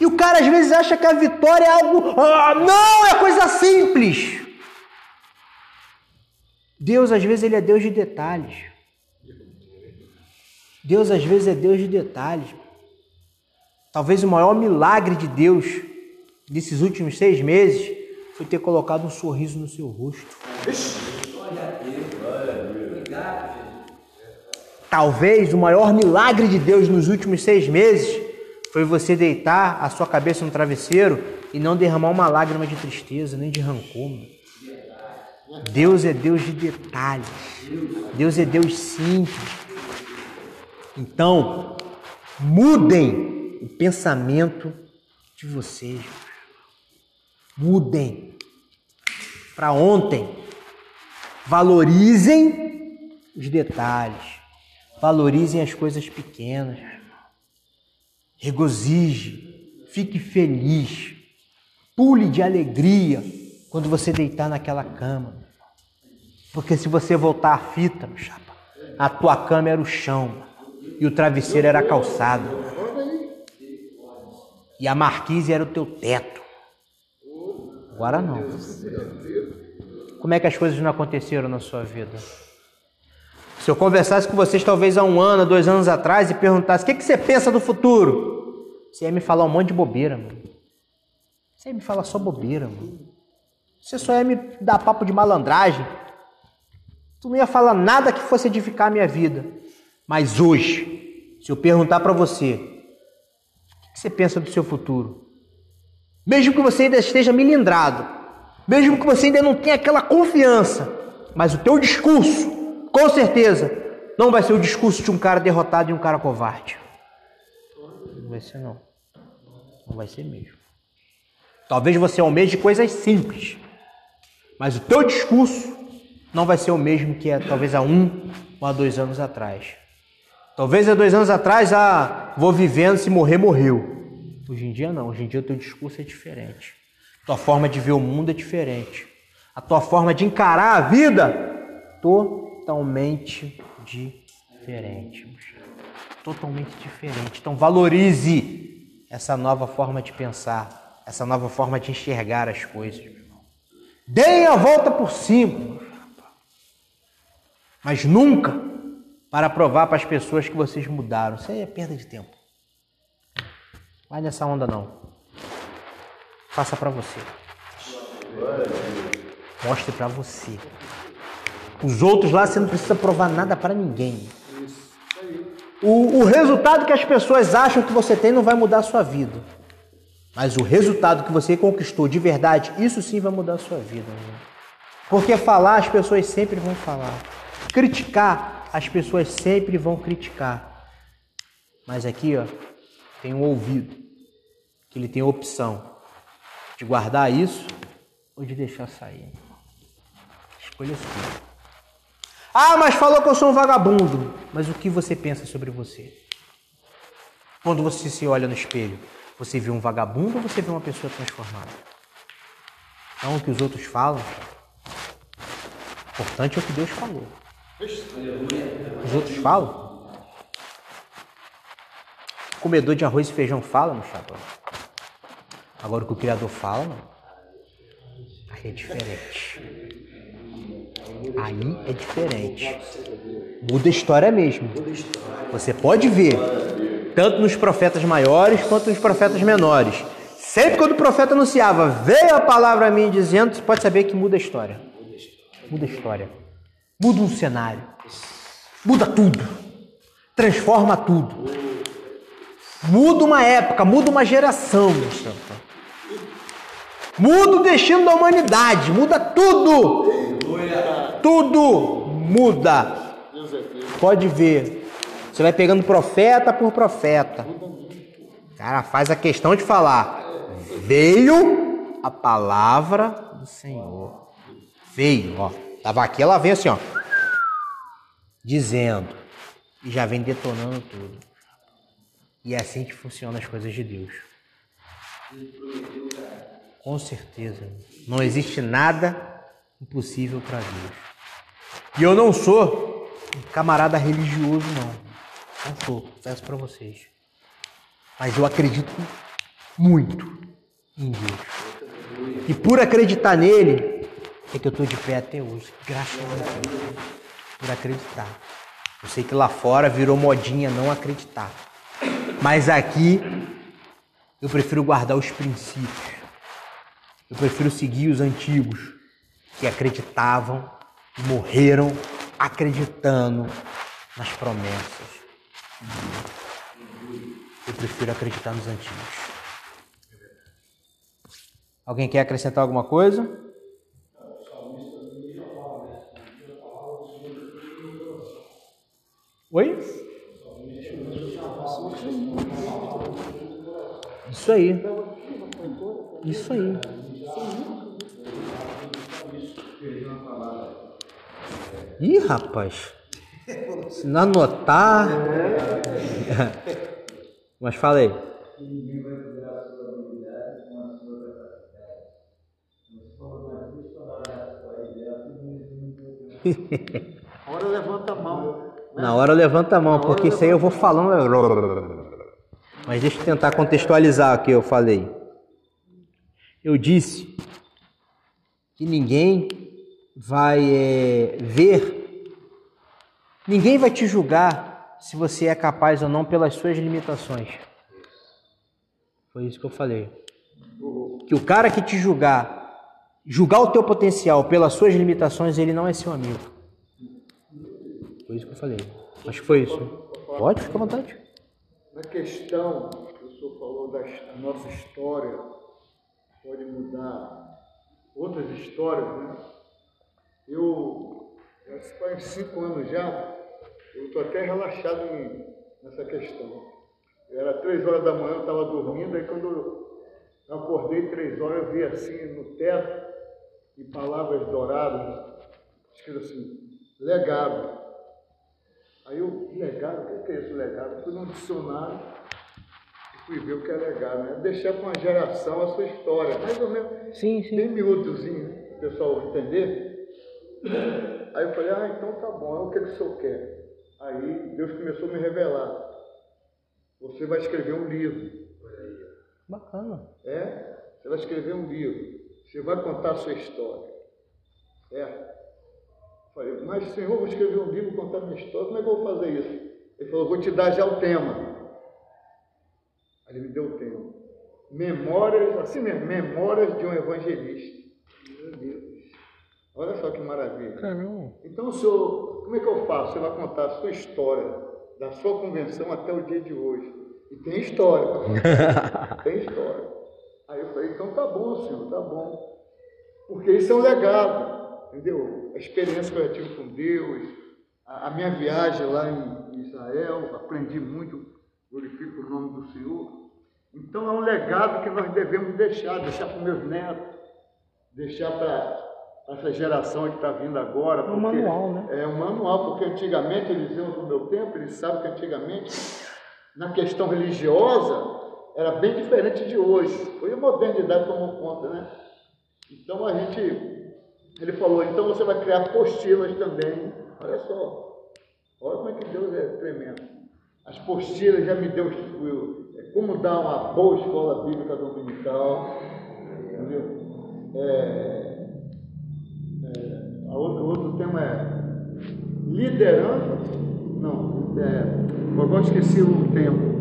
E o cara às vezes acha que a vitória é algo. Ah, não, é coisa simples. Deus às vezes ele é Deus de detalhes. Deus às vezes é Deus de detalhes. Talvez o maior milagre de Deus desses últimos seis meses foi ter colocado um sorriso no seu rosto. Talvez o maior milagre de Deus nos últimos seis meses foi você deitar a sua cabeça no travesseiro e não derramar uma lágrima de tristeza, nem de rancor. Deus é Deus de detalhes. Deus é Deus simples. Então, mudem o pensamento de vocês. Mudem para ontem. Valorizem os detalhes. Valorizem as coisas pequenas. Regozije. Fique feliz. Pule de alegria quando você deitar naquela cama. Porque se você voltar a fita, chapa, a tua cama era o chão e o travesseiro era a calçada. E a marquise era o teu teto. Agora não. Como é que as coisas não aconteceram na sua vida? Se eu conversasse com vocês talvez há um ano, dois anos atrás e perguntasse o que, que você pensa do futuro, você ia me falar um monte de bobeira, mano. Você ia me falar só bobeira, mano. Você só ia me dar papo de malandragem. Tu não ia falar nada que fosse edificar a minha vida. Mas hoje, se eu perguntar para você, o que você pensa do seu futuro? Mesmo que você ainda esteja milindrado, mesmo que você ainda não tenha aquela confiança, mas o teu discurso, com certeza, não vai ser o discurso de um cara derrotado e um cara covarde. Não vai ser não. Não vai ser mesmo. Talvez você almeje coisas simples, mas o teu discurso não vai ser o mesmo que é talvez há um ou há dois anos atrás. Talvez há dois anos atrás, ah, vou vivendo, se morrer, morreu. Hoje em dia não, hoje em dia o teu discurso é diferente. A tua forma de ver o mundo é diferente. A tua forma de encarar a vida totalmente diferente. Totalmente diferente. Então valorize essa nova forma de pensar, essa nova forma de enxergar as coisas. Deem a volta por cima. Mas nunca para provar para as pessoas que vocês mudaram. Isso aí é perda de tempo. Vai nessa onda não. Faça para você. Mostre para você. Os outros lá você não precisa provar nada para ninguém. O, o, resultado que as pessoas acham que você tem não vai mudar a sua vida. Mas o resultado que você conquistou de verdade, isso sim vai mudar a sua vida. Né? Porque falar, as pessoas sempre vão falar. Criticar, as pessoas sempre vão criticar. Mas aqui, ó, tem um ouvido, que ele tem a opção de guardar isso ou de deixar sair. Escolha sua. Ah, mas falou que eu sou um vagabundo. Mas o que você pensa sobre você? Quando você se olha no espelho, você vê um vagabundo ou você vê uma pessoa transformada? Então, o que os outros falam, o importante é o que Deus falou. Os outros falam. O comedor de arroz e feijão fala no chapéu. Agora o que o Criador fala, não. Aí é diferente. Aí é diferente. Muda a história mesmo. Você pode ver, tanto nos profetas maiores quanto nos profetas menores. Sempre quando o profeta anunciava, veio a palavra a mim dizendo, você pode saber que muda a história. Muda a história. Muda um cenário. Muda tudo. Transforma tudo. Muda uma época, muda uma geração. Muda o destino da humanidade, muda tudo. Tudo muda. Pode ver. Você vai pegando profeta por profeta. Cara, faz a questão de falar. Veio a palavra do Senhor. Veio, ó. Tava aqui, ela vem assim, ó. Dizendo. E já vem detonando tudo. E é assim que funcionam as coisas de Deus. Com certeza. Não existe nada impossível para Deus. E eu não sou um camarada religioso, não. Não sou, peço para vocês. Mas eu acredito muito em Deus. E por acreditar nele, é que eu estou de pé até hoje. Graças a Deus. Por acreditar. Eu sei que lá fora virou modinha não acreditar. Mas aqui eu prefiro guardar os princípios. Eu prefiro seguir os antigos que acreditavam e morreram acreditando nas promessas. Eu prefiro acreditar nos antigos. Alguém quer acrescentar alguma coisa? Oi? Isso aí. Isso aí. Ih, rapaz. Se não anotar. (laughs) Mas fala aí. Agora levanta a mão. Na hora levanta a mão, porque isso aí eu vou falando. Mas deixa eu tentar contextualizar o que eu falei. Eu disse que ninguém vai é, ver, ninguém vai te julgar se você é capaz ou não pelas suas limitações. Foi isso que eu falei. Que o cara que te julgar, julgar o teu potencial pelas suas limitações, ele não é seu amigo. Foi isso que eu falei. Acho que foi isso. Pode, fica à vontade. Na questão que o senhor falou da nossa história, pode mudar outras histórias, né? Eu, faz cinco anos já, eu estou até relaxado nessa questão. Era três horas da manhã, eu estava dormindo, aí quando eu acordei três horas, eu vi assim no teto, em palavras douradas, escrito assim, legado. Aí eu, legado, o que é esse legado? Fui no dicionário e fui ver o que é legado, né? Deixar para uma geração a sua história, mais ou menos, Sim, sim. bem miúdozinho, o pessoal entender. Aí eu falei, ah, então tá bom, é o que, que o senhor quer? Aí Deus começou a me revelar. Você vai escrever um livro. Bacana. É? Você vai escrever um livro. Você vai contar a sua história. Certo? Falei, mas Senhor, vou escrever um livro contar a minha história, como é que eu vou fazer isso? Ele falou, vou te dar já o tema. Aí ele me deu o tema. Memórias, assim mesmo, memórias de um evangelista. Meu Deus. Olha só que maravilha. Caramba. Então, senhor, como é que eu faço? Você vai contar a sua história, da sua convenção até o dia de hoje. E tem história. (laughs) tem história. Aí eu falei, então tá bom, senhor, tá bom. Porque isso é um legado, entendeu? A experiência que eu tive com Deus, a, a minha viagem lá em Israel, aprendi muito, glorifico o nome do Senhor. Então é um legado que nós devemos deixar, deixar para os meus netos, deixar para essa geração que está vindo agora. um manual, né? É um manual, porque antigamente, Eliseu, no meu tempo, eles sabem que antigamente, na questão religiosa, era bem diferente de hoje. Foi a modernidade tomou conta, né? Então a gente, ele falou, então você vai criar apostilas também. Olha só, olha como é que Deus é tremendo. As apostilas já me deu é, como dar uma boa escola bíblica dominical, entendeu? É, é, a outro, outro tema é liderança. Não, é, agora esqueci o tempo.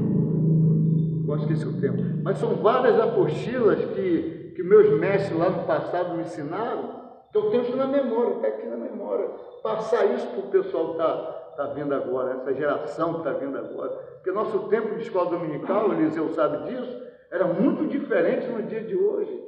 Agora esqueci o tempo. Mas são várias apostilas que, que meus mestres lá no passado me ensinaram, eu tenho isso na memória, está aqui na memória. Passar isso para o pessoal que está tá vindo agora, essa geração que está vindo agora. Porque nosso tempo de escola dominical, o Eliseu sabe disso, era muito diferente no dia de hoje.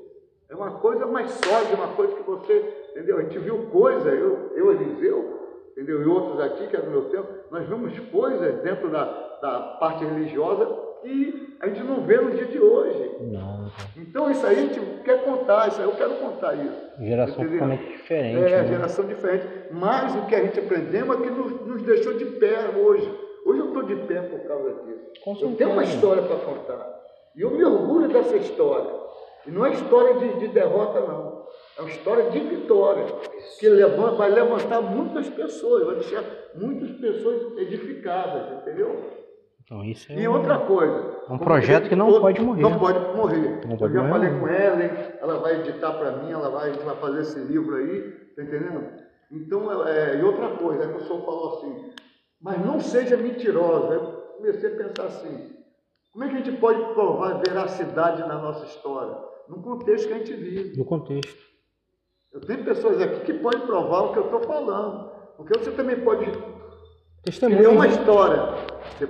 É uma coisa mais sólida, uma coisa que você, entendeu? A gente viu coisa, eu, eu Eliseu, entendeu? E outros aqui, que é do meu tempo, nós vimos coisas dentro da, da parte religiosa e a gente não vê no dia de hoje. Não. Então isso aí a gente quer contar, isso aí eu quero contar isso. Geração totalmente diferente. É, né? geração diferente. Mas o que a gente aprendemos é que nos, nos deixou de pé hoje. Hoje eu estou de pé por causa disso. Com eu tenho uma história para contar. E eu me orgulho dessa história. E não é história de, de derrota, não. É uma história de vitória. Que levanta, vai levantar muitas pessoas, vai deixar muitas pessoas edificadas, entendeu? Então isso é E um- outra coisa. um projeto que não Outro- pode morrer. Não pode morrer. Não pode Eu já morrer, falei com ela, ela vai editar para mim, ela vai, vai fazer esse livro aí, tá entendendo? Então, é, e outra coisa, é que o senhor falou assim, mas não seja mentirosa. Eu comecei a pensar assim, como é que a gente pode provar veracidade na nossa história? No contexto que a gente vive. no contexto. Eu tenho pessoas aqui que podem provar o que eu estou falando. Porque você também pode Testemunho. criar uma história. Você